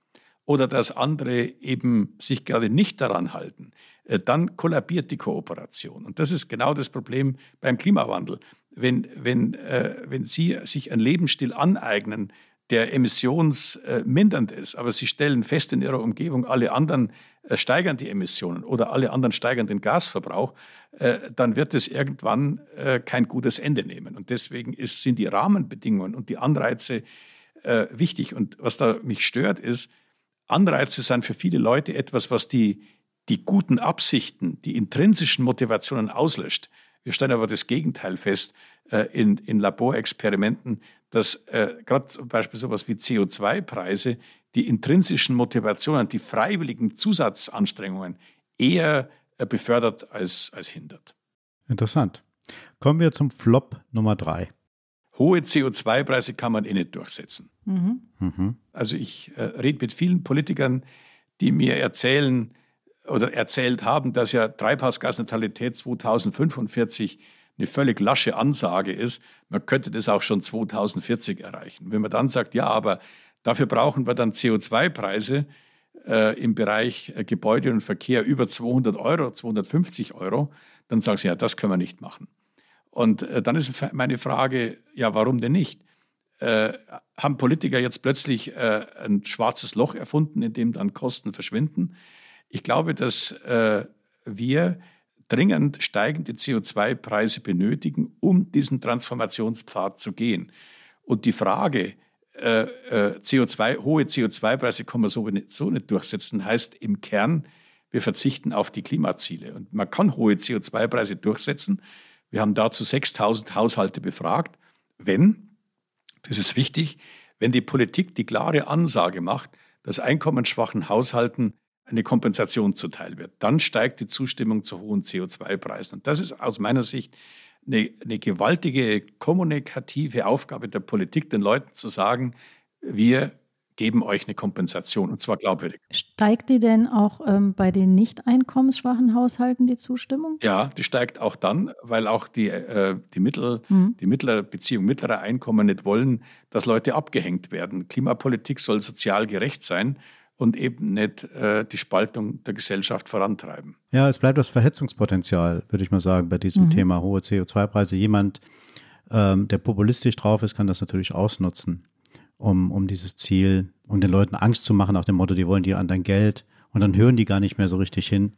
oder dass andere eben sich gerade nicht daran halten, äh, dann kollabiert die Kooperation. Und das ist genau das Problem beim Klimawandel. Wenn, wenn, äh, wenn Sie sich einen Lebensstil aneignen, der emissionsmindernd ist, aber Sie stellen fest in Ihrer Umgebung, alle anderen äh, steigern die Emissionen oder alle anderen steigern den Gasverbrauch, dann wird es irgendwann kein gutes Ende nehmen. Und deswegen ist, sind die Rahmenbedingungen und die Anreize äh, wichtig. Und was da mich stört, ist, Anreize sind für viele Leute etwas, was die, die guten Absichten, die intrinsischen Motivationen auslöscht. Wir stellen aber das Gegenteil fest äh, in, in Laborexperimenten, dass äh, gerade zum Beispiel sowas wie CO2-Preise die intrinsischen Motivationen, die freiwilligen Zusatzanstrengungen eher äh, befördert als, als hindert. Interessant. Kommen wir zum Flop Nummer drei. Hohe CO2-Preise kann man eh nicht durchsetzen. Mhm. Mhm. Also ich äh, rede mit vielen Politikern, die mir erzählen oder erzählt haben, dass ja Treibhausgasneutralität 2045 eine völlig lasche Ansage ist. Man könnte das auch schon 2040 erreichen. Wenn man dann sagt, ja, aber dafür brauchen wir dann CO2-Preise äh, im Bereich äh, Gebäude und Verkehr über 200 Euro, 250 Euro, dann sagen sie, ja, das können wir nicht machen. Und äh, dann ist meine Frage, ja, warum denn nicht? Äh, haben Politiker jetzt plötzlich äh, ein schwarzes Loch erfunden, in dem dann Kosten verschwinden? Ich glaube, dass äh, wir dringend steigende CO2-Preise benötigen, um diesen Transformationspfad zu gehen. Und die Frage, äh, äh, CO2, hohe CO2-Preise kann man so nicht, so nicht durchsetzen, heißt im Kern, wir verzichten auf die Klimaziele. Und man kann hohe CO2-Preise durchsetzen. Wir haben dazu 6000 Haushalte befragt, wenn, das ist wichtig, wenn die Politik die klare Ansage macht, dass einkommensschwachen Haushalten eine Kompensation zuteil wird. Dann steigt die Zustimmung zu hohen CO2-Preisen. Und das ist aus meiner Sicht eine, eine gewaltige kommunikative Aufgabe der Politik, den Leuten zu sagen, wir geben euch eine Kompensation und zwar glaubwürdig. Steigt die denn auch ähm, bei den nicht einkommensschwachen Haushalten die Zustimmung? Ja, die steigt auch dann, weil auch die, äh, die Mittel, Mhm. die mittlere Beziehung mittlerer Einkommen nicht wollen, dass Leute abgehängt werden. Klimapolitik soll sozial gerecht sein und eben nicht äh, die Spaltung der Gesellschaft vorantreiben. Ja, es bleibt das Verhetzungspotenzial, würde ich mal sagen, bei diesem Mhm. Thema hohe CO2-Preise. Jemand, ähm, der populistisch drauf ist, kann das natürlich ausnutzen, um, um dieses Ziel, um den Leuten Angst zu machen, nach dem Motto, die wollen dir an dein Geld und dann hören die gar nicht mehr so richtig hin,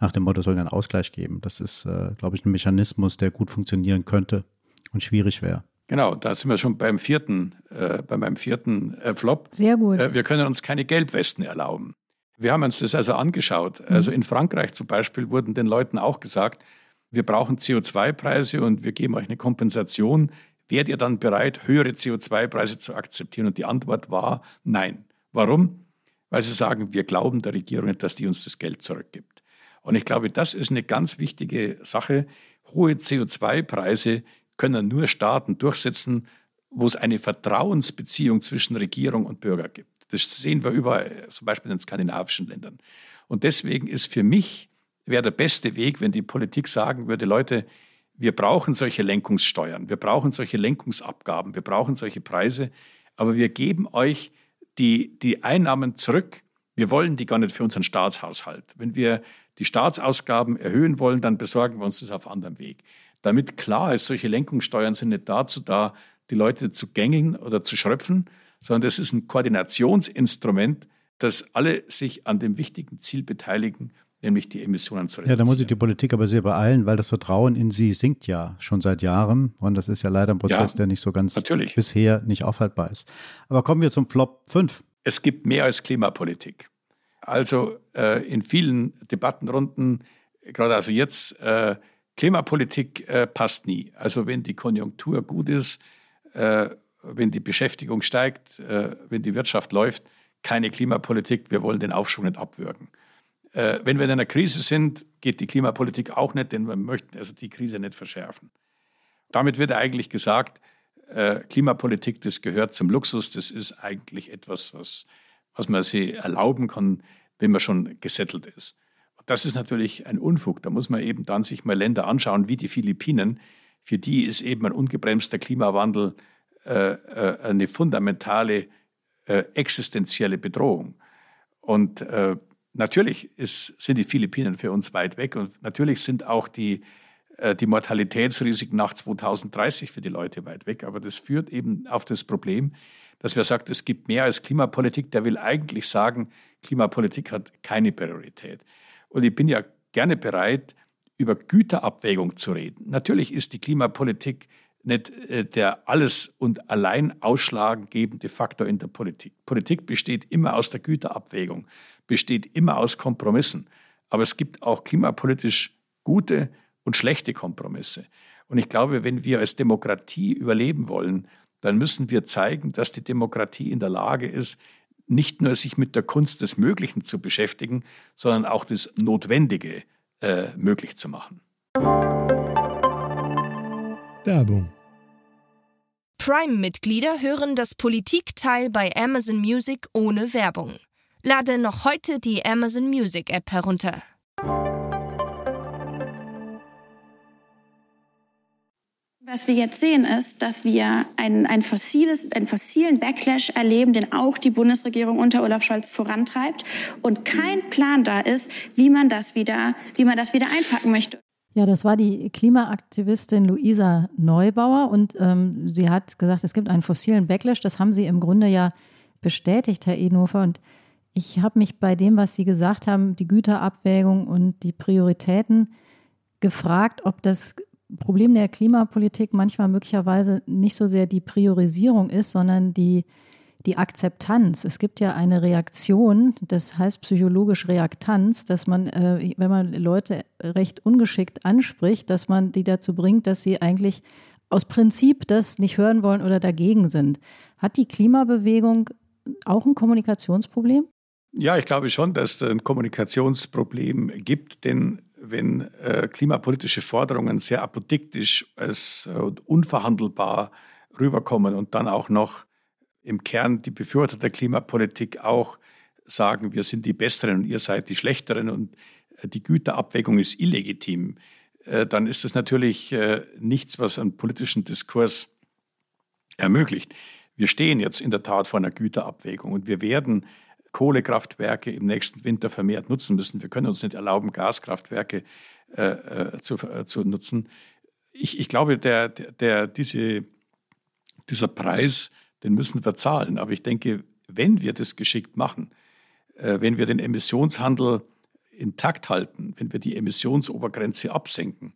nach dem Motto, soll einen Ausgleich geben. Das ist, äh, glaube ich, ein Mechanismus, der gut funktionieren könnte und schwierig wäre. Genau, da sind wir schon beim vierten, äh, bei meinem vierten äh, Flop. Sehr gut. Äh, wir können uns keine Gelbwesten erlauben. Wir haben uns das also angeschaut. Mhm. Also in Frankreich zum Beispiel wurden den Leuten auch gesagt, wir brauchen CO2-Preise und wir geben euch eine Kompensation. Wärt ihr dann bereit, höhere CO2-Preise zu akzeptieren? Und die Antwort war nein. Warum? Weil sie sagen, wir glauben der Regierung nicht, dass die uns das Geld zurückgibt. Und ich glaube, das ist eine ganz wichtige Sache. Hohe CO2-Preise können nur Staaten durchsetzen, wo es eine Vertrauensbeziehung zwischen Regierung und Bürger gibt. Das sehen wir überall, zum Beispiel in den skandinavischen Ländern. Und deswegen ist für mich, wäre der beste Weg, wenn die Politik sagen würde, Leute, wir brauchen solche Lenkungssteuern, wir brauchen solche Lenkungsabgaben, wir brauchen solche Preise, aber wir geben euch die, die Einnahmen zurück. Wir wollen die gar nicht für unseren Staatshaushalt. Wenn wir die Staatsausgaben erhöhen wollen, dann besorgen wir uns das auf anderem Weg. Damit klar ist, solche Lenkungssteuern sind nicht dazu da, die Leute zu gängeln oder zu schröpfen, sondern das ist ein Koordinationsinstrument, dass alle sich an dem wichtigen Ziel beteiligen, nämlich die Emissionen zu Ja, reduzieren. da muss sich die Politik aber sehr beeilen, weil das Vertrauen in sie sinkt ja schon seit Jahren. Und das ist ja leider ein Prozess, Ja, der nicht so ganz natürlich. bisher nicht aufhaltbar ist. Aber kommen wir zum Flop 5. Es gibt mehr als Klimapolitik. Also äh, in vielen Debattenrunden, gerade also jetzt, äh, Klimapolitik äh, passt nie. Also wenn die Konjunktur gut ist, äh, wenn die Beschäftigung steigt, äh, wenn die Wirtschaft läuft, keine Klimapolitik, wir wollen den Aufschwung nicht abwürgen. Äh, wenn wir in einer Krise sind, geht die Klimapolitik auch nicht, denn wir möchten also die Krise nicht verschärfen. Damit wird eigentlich gesagt, äh, Klimapolitik, das gehört zum Luxus, das ist eigentlich etwas, was, was man sich erlauben kann, wenn man schon gesettelt ist. Und das ist natürlich ein Unfug. Da muss man eben dann sich mal Länder anschauen, wie die Philippinen. Für die ist eben ein ungebremster Klimawandel äh, äh, eine fundamentale äh, existenzielle Bedrohung. Und äh, natürlich ist, sind die Philippinen für uns weit weg und natürlich sind auch die, äh, die Mortalitätsrisiken nach 2030 für die Leute weit weg. Aber das führt eben auf das Problem, dass wer sagt, es gibt mehr als Klimapolitik, der will eigentlich sagen, Klimapolitik hat keine Priorität. Und ich bin ja gerne bereit, über Güterabwägung zu reden. Natürlich ist die Klimapolitik nicht äh, der alles und allein ausschlaggebende Faktor in der Politik. Politik besteht immer aus der Güterabwägung, besteht immer aus Kompromissen. Aber es gibt auch klimapolitisch gute und schlechte Kompromisse. Und ich glaube, wenn wir als Demokratie überleben wollen, dann müssen wir zeigen, dass die Demokratie in der Lage ist, nicht nur sich mit der Kunst des Möglichen zu beschäftigen, sondern auch das Notwendige äh, möglich zu machen. Werbung. Prime-Mitglieder hören das Politikteil bei Amazon Music ohne Werbung. Lade noch heute die Amazon Music App herunter. Was wir jetzt sehen, ist, dass wir ein, ein fossiles, einen fossilen Backlash erleben, den auch die Bundesregierung unter Olaf Scholz vorantreibt und kein Plan da ist, wie man das wieder, wie man das wieder einpacken möchte. Ja, das war die Klimaaktivistin Luisa Neubauer und ähm, sie hat gesagt, es gibt einen fossilen Backlash. Das haben Sie im Grunde ja bestätigt, Herr Edenhofer. Und ich habe mich bei dem, was Sie gesagt haben, die Güterabwägung und die Prioritäten gefragt, ob das Problem der Klimapolitik manchmal möglicherweise nicht so sehr die Priorisierung ist, sondern die die Akzeptanz. Es gibt ja eine Reaktion, das heißt psychologisch Reaktanz, dass man, äh, wenn man Leute recht ungeschickt anspricht, dass man die dazu bringt, dass sie eigentlich aus Prinzip das nicht hören wollen oder dagegen sind. Hat die Klimabewegung auch ein Kommunikationsproblem? Ja, ich glaube schon, dass es ein Kommunikationsproblem gibt, denn wenn äh, klimapolitische Forderungen sehr apodiktisch als äh, unverhandelbar rüberkommen und dann auch noch im Kern die Befürworter der Klimapolitik auch sagen, wir sind die Besseren und ihr seid die Schlechteren und äh, die Güterabwägung ist illegitim, äh, dann ist es natürlich äh, nichts, was einen politischen Diskurs ermöglicht. Wir stehen jetzt in der Tat vor einer Güterabwägung und wir werden Kohlekraftwerke im nächsten Winter vermehrt nutzen müssen. Wir können uns nicht erlauben, Gaskraftwerke äh, zu, äh, zu nutzen. Ich, ich glaube, der, der, diese, dieser Preis den müssen wir zahlen. Aber ich denke, wenn wir das geschickt machen, äh, wenn wir den Emissionshandel intakt halten, wenn wir die Emissionsobergrenze absenken,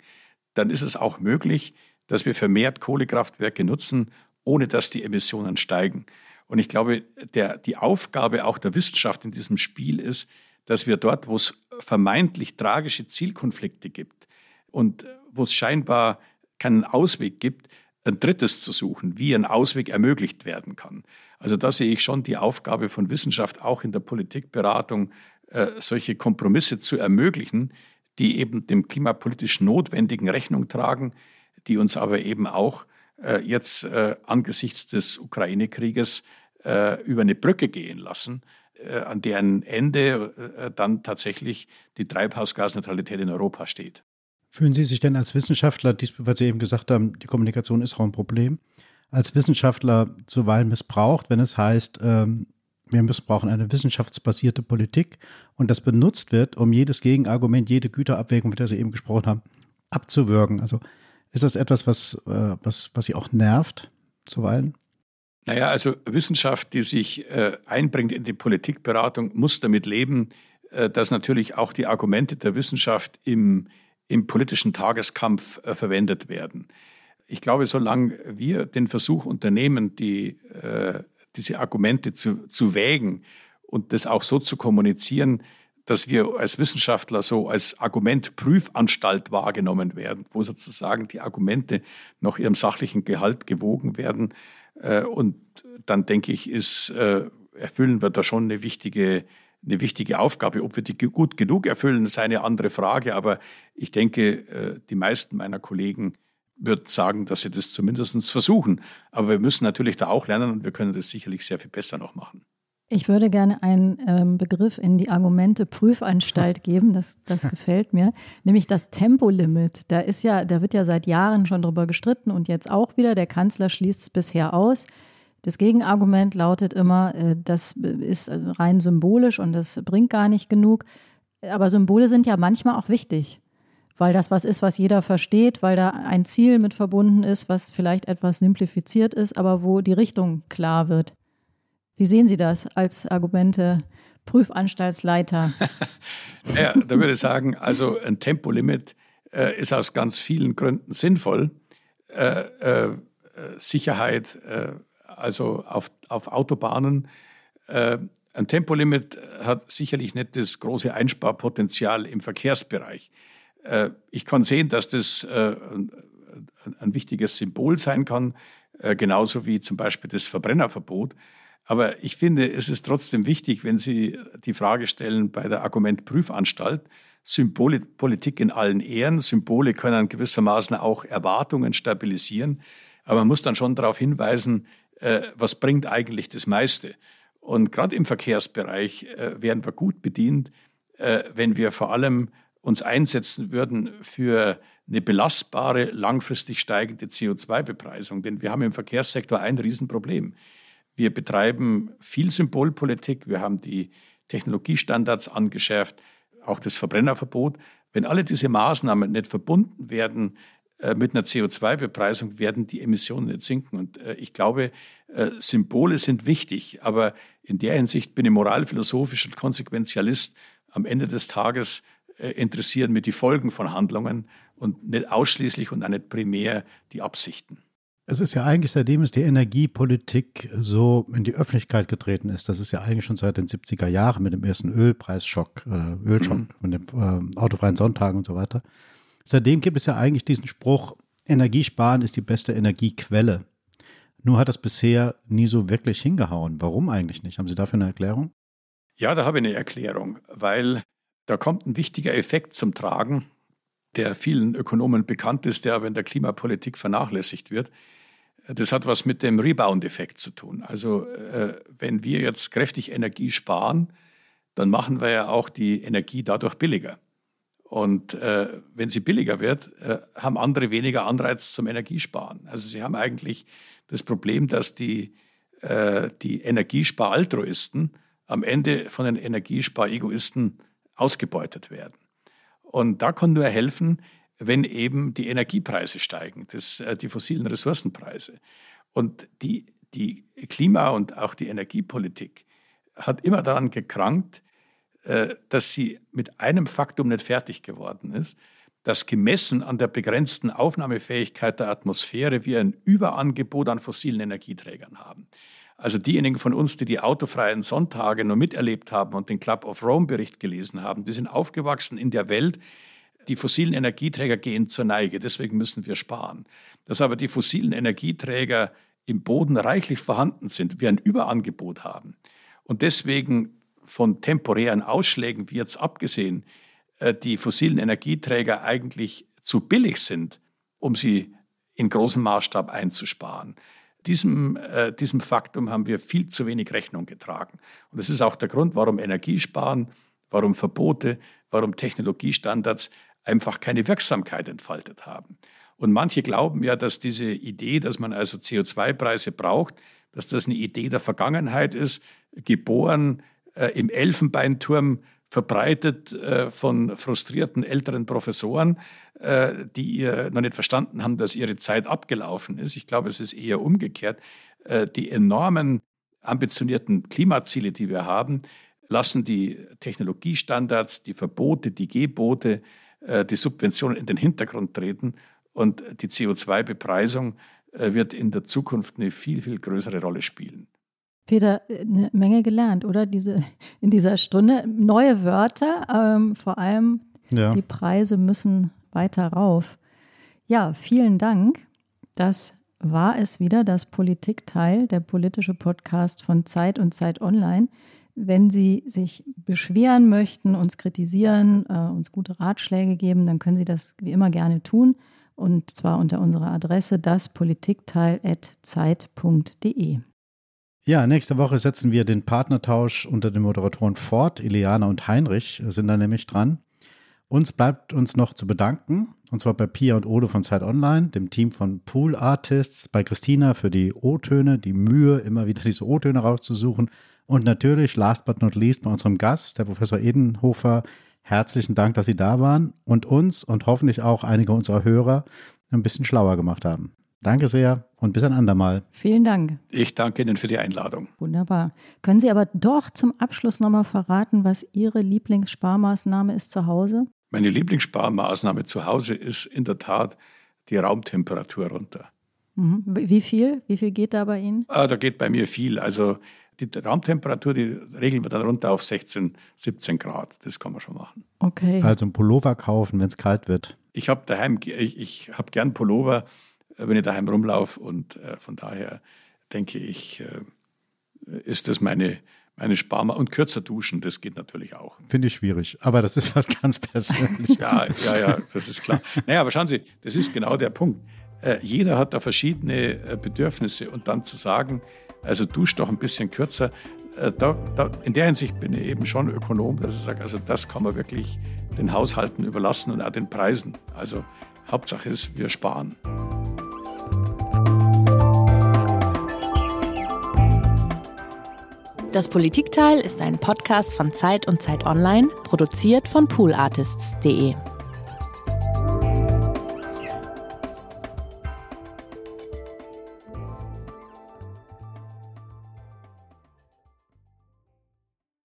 dann ist es auch möglich, dass wir vermehrt Kohlekraftwerke nutzen, ohne dass die Emissionen steigen. Und ich glaube, der, die Aufgabe auch der Wissenschaft in diesem Spiel ist, dass wir dort, wo es vermeintlich tragische Zielkonflikte gibt und wo es scheinbar keinen Ausweg gibt, ein drittes zu suchen, wie ein Ausweg ermöglicht werden kann. Also da sehe ich schon die Aufgabe von Wissenschaft auch in der Politikberatung, äh, solche Kompromisse zu ermöglichen, die eben dem klimapolitisch Notwendigen Rechnung tragen, die uns aber eben auch äh, jetzt äh, angesichts des Ukraine-Krieges äh, über eine Brücke gehen lassen, äh, an deren Ende äh, dann tatsächlich die Treibhausgasneutralität in Europa steht. Fühlen Sie sich denn als Wissenschaftler, weil Sie eben gesagt haben, die Kommunikation ist auch ein Problem, als Wissenschaftler zuweilen missbraucht, wenn es heißt, ähm, wir missbrauchen eine wissenschaftsbasierte Politik und das benutzt wird, um jedes Gegenargument, jede Güterabwägung, mit der Sie eben gesprochen haben, abzuwürgen? Also ist das etwas, was, äh, was, was Sie auch nervt zuweilen? Naja, also Wissenschaft, die sich äh, einbringt in die Politikberatung, muss damit leben, äh, dass natürlich auch die Argumente der Wissenschaft im im politischen Tageskampf äh, verwendet werden. Ich glaube, solange wir den Versuch unternehmen, die, äh, diese Argumente zu, zu wägen und das auch so zu kommunizieren, dass wir als Wissenschaftler so als Argumentprüfanstalt wahrgenommen werden, wo sozusagen die Argumente nach ihrem sachlichen Gehalt gewogen werden. Äh, und dann denke ich, ist, äh, erfüllen wir da schon eine wichtige eine wichtige Aufgabe. Ob wir die gut genug erfüllen, ist eine andere Frage. Aber ich denke, äh, die meisten meiner Kollegen würden sagen, dass sie das zumindest versuchen. Aber wir müssen natürlich da auch lernen und wir können das sicherlich sehr viel besser noch machen. Ich würde gerne einen ähm, Begriff in die Argumente Prüfanstalt geben, das, das gefällt mir, nämlich das Tempolimit. Da ist ja, da wird ja seit Jahren schon drüber gestritten und jetzt auch wieder. Der Kanzler schließt es bisher aus. Das Gegenargument lautet immer, äh, das ist rein symbolisch und das bringt gar nicht genug. Aber Symbole sind ja manchmal auch wichtig, weil das was ist, was jeder versteht, weil da ein Ziel mit verbunden ist, was vielleicht etwas simplifiziert ist, aber wo die Richtung klar wird. Wie sehen Sie das als Argumente Prüfanstaltsleiter? ja, da würde ich sagen, also ein Tempolimit äh, ist aus ganz vielen Gründen sinnvoll. Äh, äh, Sicherheit, äh, also auf, auf Autobahnen. Äh, ein Tempolimit hat sicherlich nicht das große Einsparpotenzial im Verkehrsbereich. Äh, ich kann sehen, dass das ein, ein, wichtiges Symbol sein kann, genauso wie zum Beispiel das Verbrennerverbot. Aber ich finde, es ist trotzdem wichtig, wenn Sie die Frage stellen bei der Argumentprüfanstalt, Symbolpolitik in allen Ehren. Symbole können gewissermaßen auch Erwartungen stabilisieren. Aber man muss dann schon darauf hinweisen, äh, was bringt eigentlich das meiste. Und gerade im Verkehrsbereich äh, wären wir gut bedient, äh, wenn wir vor allem uns einsetzen würden für eine belastbare, langfristig steigende CO2-Bepreisung. Denn wir haben im Verkehrssektor ein Riesenproblem. Wir betreiben viel Symbolpolitik, wir haben die Technologiestandards angeschärft, auch das Verbrennerverbot. Wenn alle diese Maßnahmen nicht verbunden werden äh, mit einer CO2-Bepreisung, werden die Emissionen nicht sinken. Und äh, ich glaube, äh, Symbole sind wichtig, aber in der Hinsicht bin ich moralphilosophisch und Konsequenzialist. Am Ende des Tages äh, interessieren mich die Folgen von Handlungen und nicht ausschließlich und auch nicht primär die Absichten. Es ist ja eigentlich, seitdem es die Energiepolitik so in die Öffentlichkeit getreten ist, das ist ja eigentlich schon seit den 70er Jahren mit dem ersten Ölpreisschock oder Ölschock, mhm. mit dem äh, autofreien Sonntagen und so weiter. Seitdem gibt es ja eigentlich diesen Spruch, Energiesparen ist die beste Energiequelle. Nur hat das bisher nie so wirklich hingehauen. Warum eigentlich nicht? Haben Sie dafür eine Erklärung? Ja, da habe ich eine Erklärung, weil da kommt ein wichtiger Effekt zum Tragen, der vielen Ökonomen bekannt ist, der aber in der Klimapolitik vernachlässigt wird. Das hat was mit dem Rebound-Effekt zu tun. Also äh, wenn wir jetzt kräftig Energie sparen, dann machen wir ja auch die Energie dadurch billiger. Und äh, wenn sie billiger wird, äh, haben andere weniger Anreiz zum Energiesparen. Also sie haben eigentlich das Problem, dass die, äh, die Energiesparaltruisten am Ende von den Energiesparegoisten ausgebeutet werden. Und da kann nur helfen, wenn eben die Energiepreise steigen, das, äh, die fossilen Ressourcenpreise. Und die, die Klima- und auch die Energiepolitik hat immer daran gekrankt, äh, dass sie mit einem Faktum nicht fertig geworden ist, dass gemessen an der begrenzten Aufnahmefähigkeit der Atmosphäre wir ein Überangebot an fossilen Energieträgern haben. Also diejenigen von uns, die die autofreien Sonntage nur miterlebt haben und den Club of Rome Bericht gelesen haben, die sind aufgewachsen in der Welt, die fossilen Energieträger gehen zur Neige, deswegen müssen wir sparen. Dass aber die fossilen Energieträger im Boden reichlich vorhanden sind, wir ein Überangebot haben und deswegen von temporären Ausschlägen, wie jetzt abgesehen, äh, die fossilen Energieträger eigentlich zu billig sind, um sie in großem Maßstab einzusparen. Diesem, äh, diesem Faktum haben wir viel zu wenig Rechnung getragen. Und das ist auch der Grund, warum Energiesparen, warum Verbote, warum Technologiestandards einfach keine Wirksamkeit entfaltet haben. Und manche glauben ja, dass diese Idee, dass man also CO2-Preise braucht, dass das eine Idee der Vergangenheit ist, geboren äh, im Elfenbeinturm verbreitet äh, von frustrierten älteren Professoren, äh, die ihr noch nicht verstanden haben, dass ihre Zeit abgelaufen ist. Ich glaube, es ist eher umgekehrt. Äh, die enormen ambitionierten Klimaziele, die wir haben, lassen die Technologiestandards, die Verbote, die Gebote, die Subventionen in den Hintergrund treten und die CO2-Bepreisung äh, wird in der Zukunft eine viel, viel größere Rolle spielen. Peter, eine Menge gelernt, oder? Diese, in dieser Stunde. Neue Wörter, ähm, vor allem ja. die Preise müssen weiter rauf. Ja, vielen Dank. Das war es wieder, das Politikteil, der politische Podcast von Zeit und Zeit Online. Wenn Sie sich beschweren möchten, uns kritisieren, äh, uns gute Ratschläge geben, dann können Sie das wie immer gerne tun. Und zwar unter unserer Adresse daspolitikteil.zeit.de. Ja, nächste Woche setzen wir den Partnertausch unter den Moderatoren fort. Ileana und Heinrich sind da nämlich dran. Uns bleibt uns noch zu bedanken, und zwar bei Pia und Ode von Zeit Online, dem Team von Pool Artists, bei Christina für die O-Töne, die Mühe, immer wieder diese O-Töne rauszusuchen. Und natürlich, last but not least, bei unserem Gast, der Professor Edenhofer. Herzlichen Dank, dass Sie da waren und uns und hoffentlich auch einige unserer Hörer ein bisschen schlauer gemacht haben. Danke sehr und bis ein andermal. Vielen Dank. Ich danke Ihnen für die Einladung. Wunderbar. Können Sie aber doch zum Abschluss nochmal verraten, was Ihre Lieblingssparmaßnahme ist zu Hause? Meine Lieblingssparmaßnahme zu Hause ist in der Tat die Raumtemperatur runter. Mhm. Wie viel? Wie viel geht da bei Ihnen? Ah, da geht bei mir viel. Also die Raumtemperatur, die regeln wir dann runter auf 16, 17 Grad. Das kann man schon machen. Okay. Also ein Pullover kaufen, wenn es kalt wird. Ich habe daheim, ich, ich habe gern Pullover wenn ich daheim rumlaufe. Und äh, von daher denke ich, äh, ist das meine, Meine Sparma und kürzer duschen, das geht natürlich auch. Finde ich schwierig, aber das ist was ganz Persönliches. ja, ja, ja, das ist klar. Naja, aber schauen Sie, das ist genau der Punkt. Äh, jeder hat da verschiedene äh, Bedürfnisse und dann zu sagen, also dusch doch ein bisschen kürzer, äh, da, da, in der Hinsicht bin ich eben schon Ökonom, dass ich sage, also das kann man wirklich den Haushalten überlassen und auch den Preisen. Also Hauptsache ist, wir sparen. Das Politikteil ist ein Podcast von Zeit und Zeit Online, produziert von poolartists.de.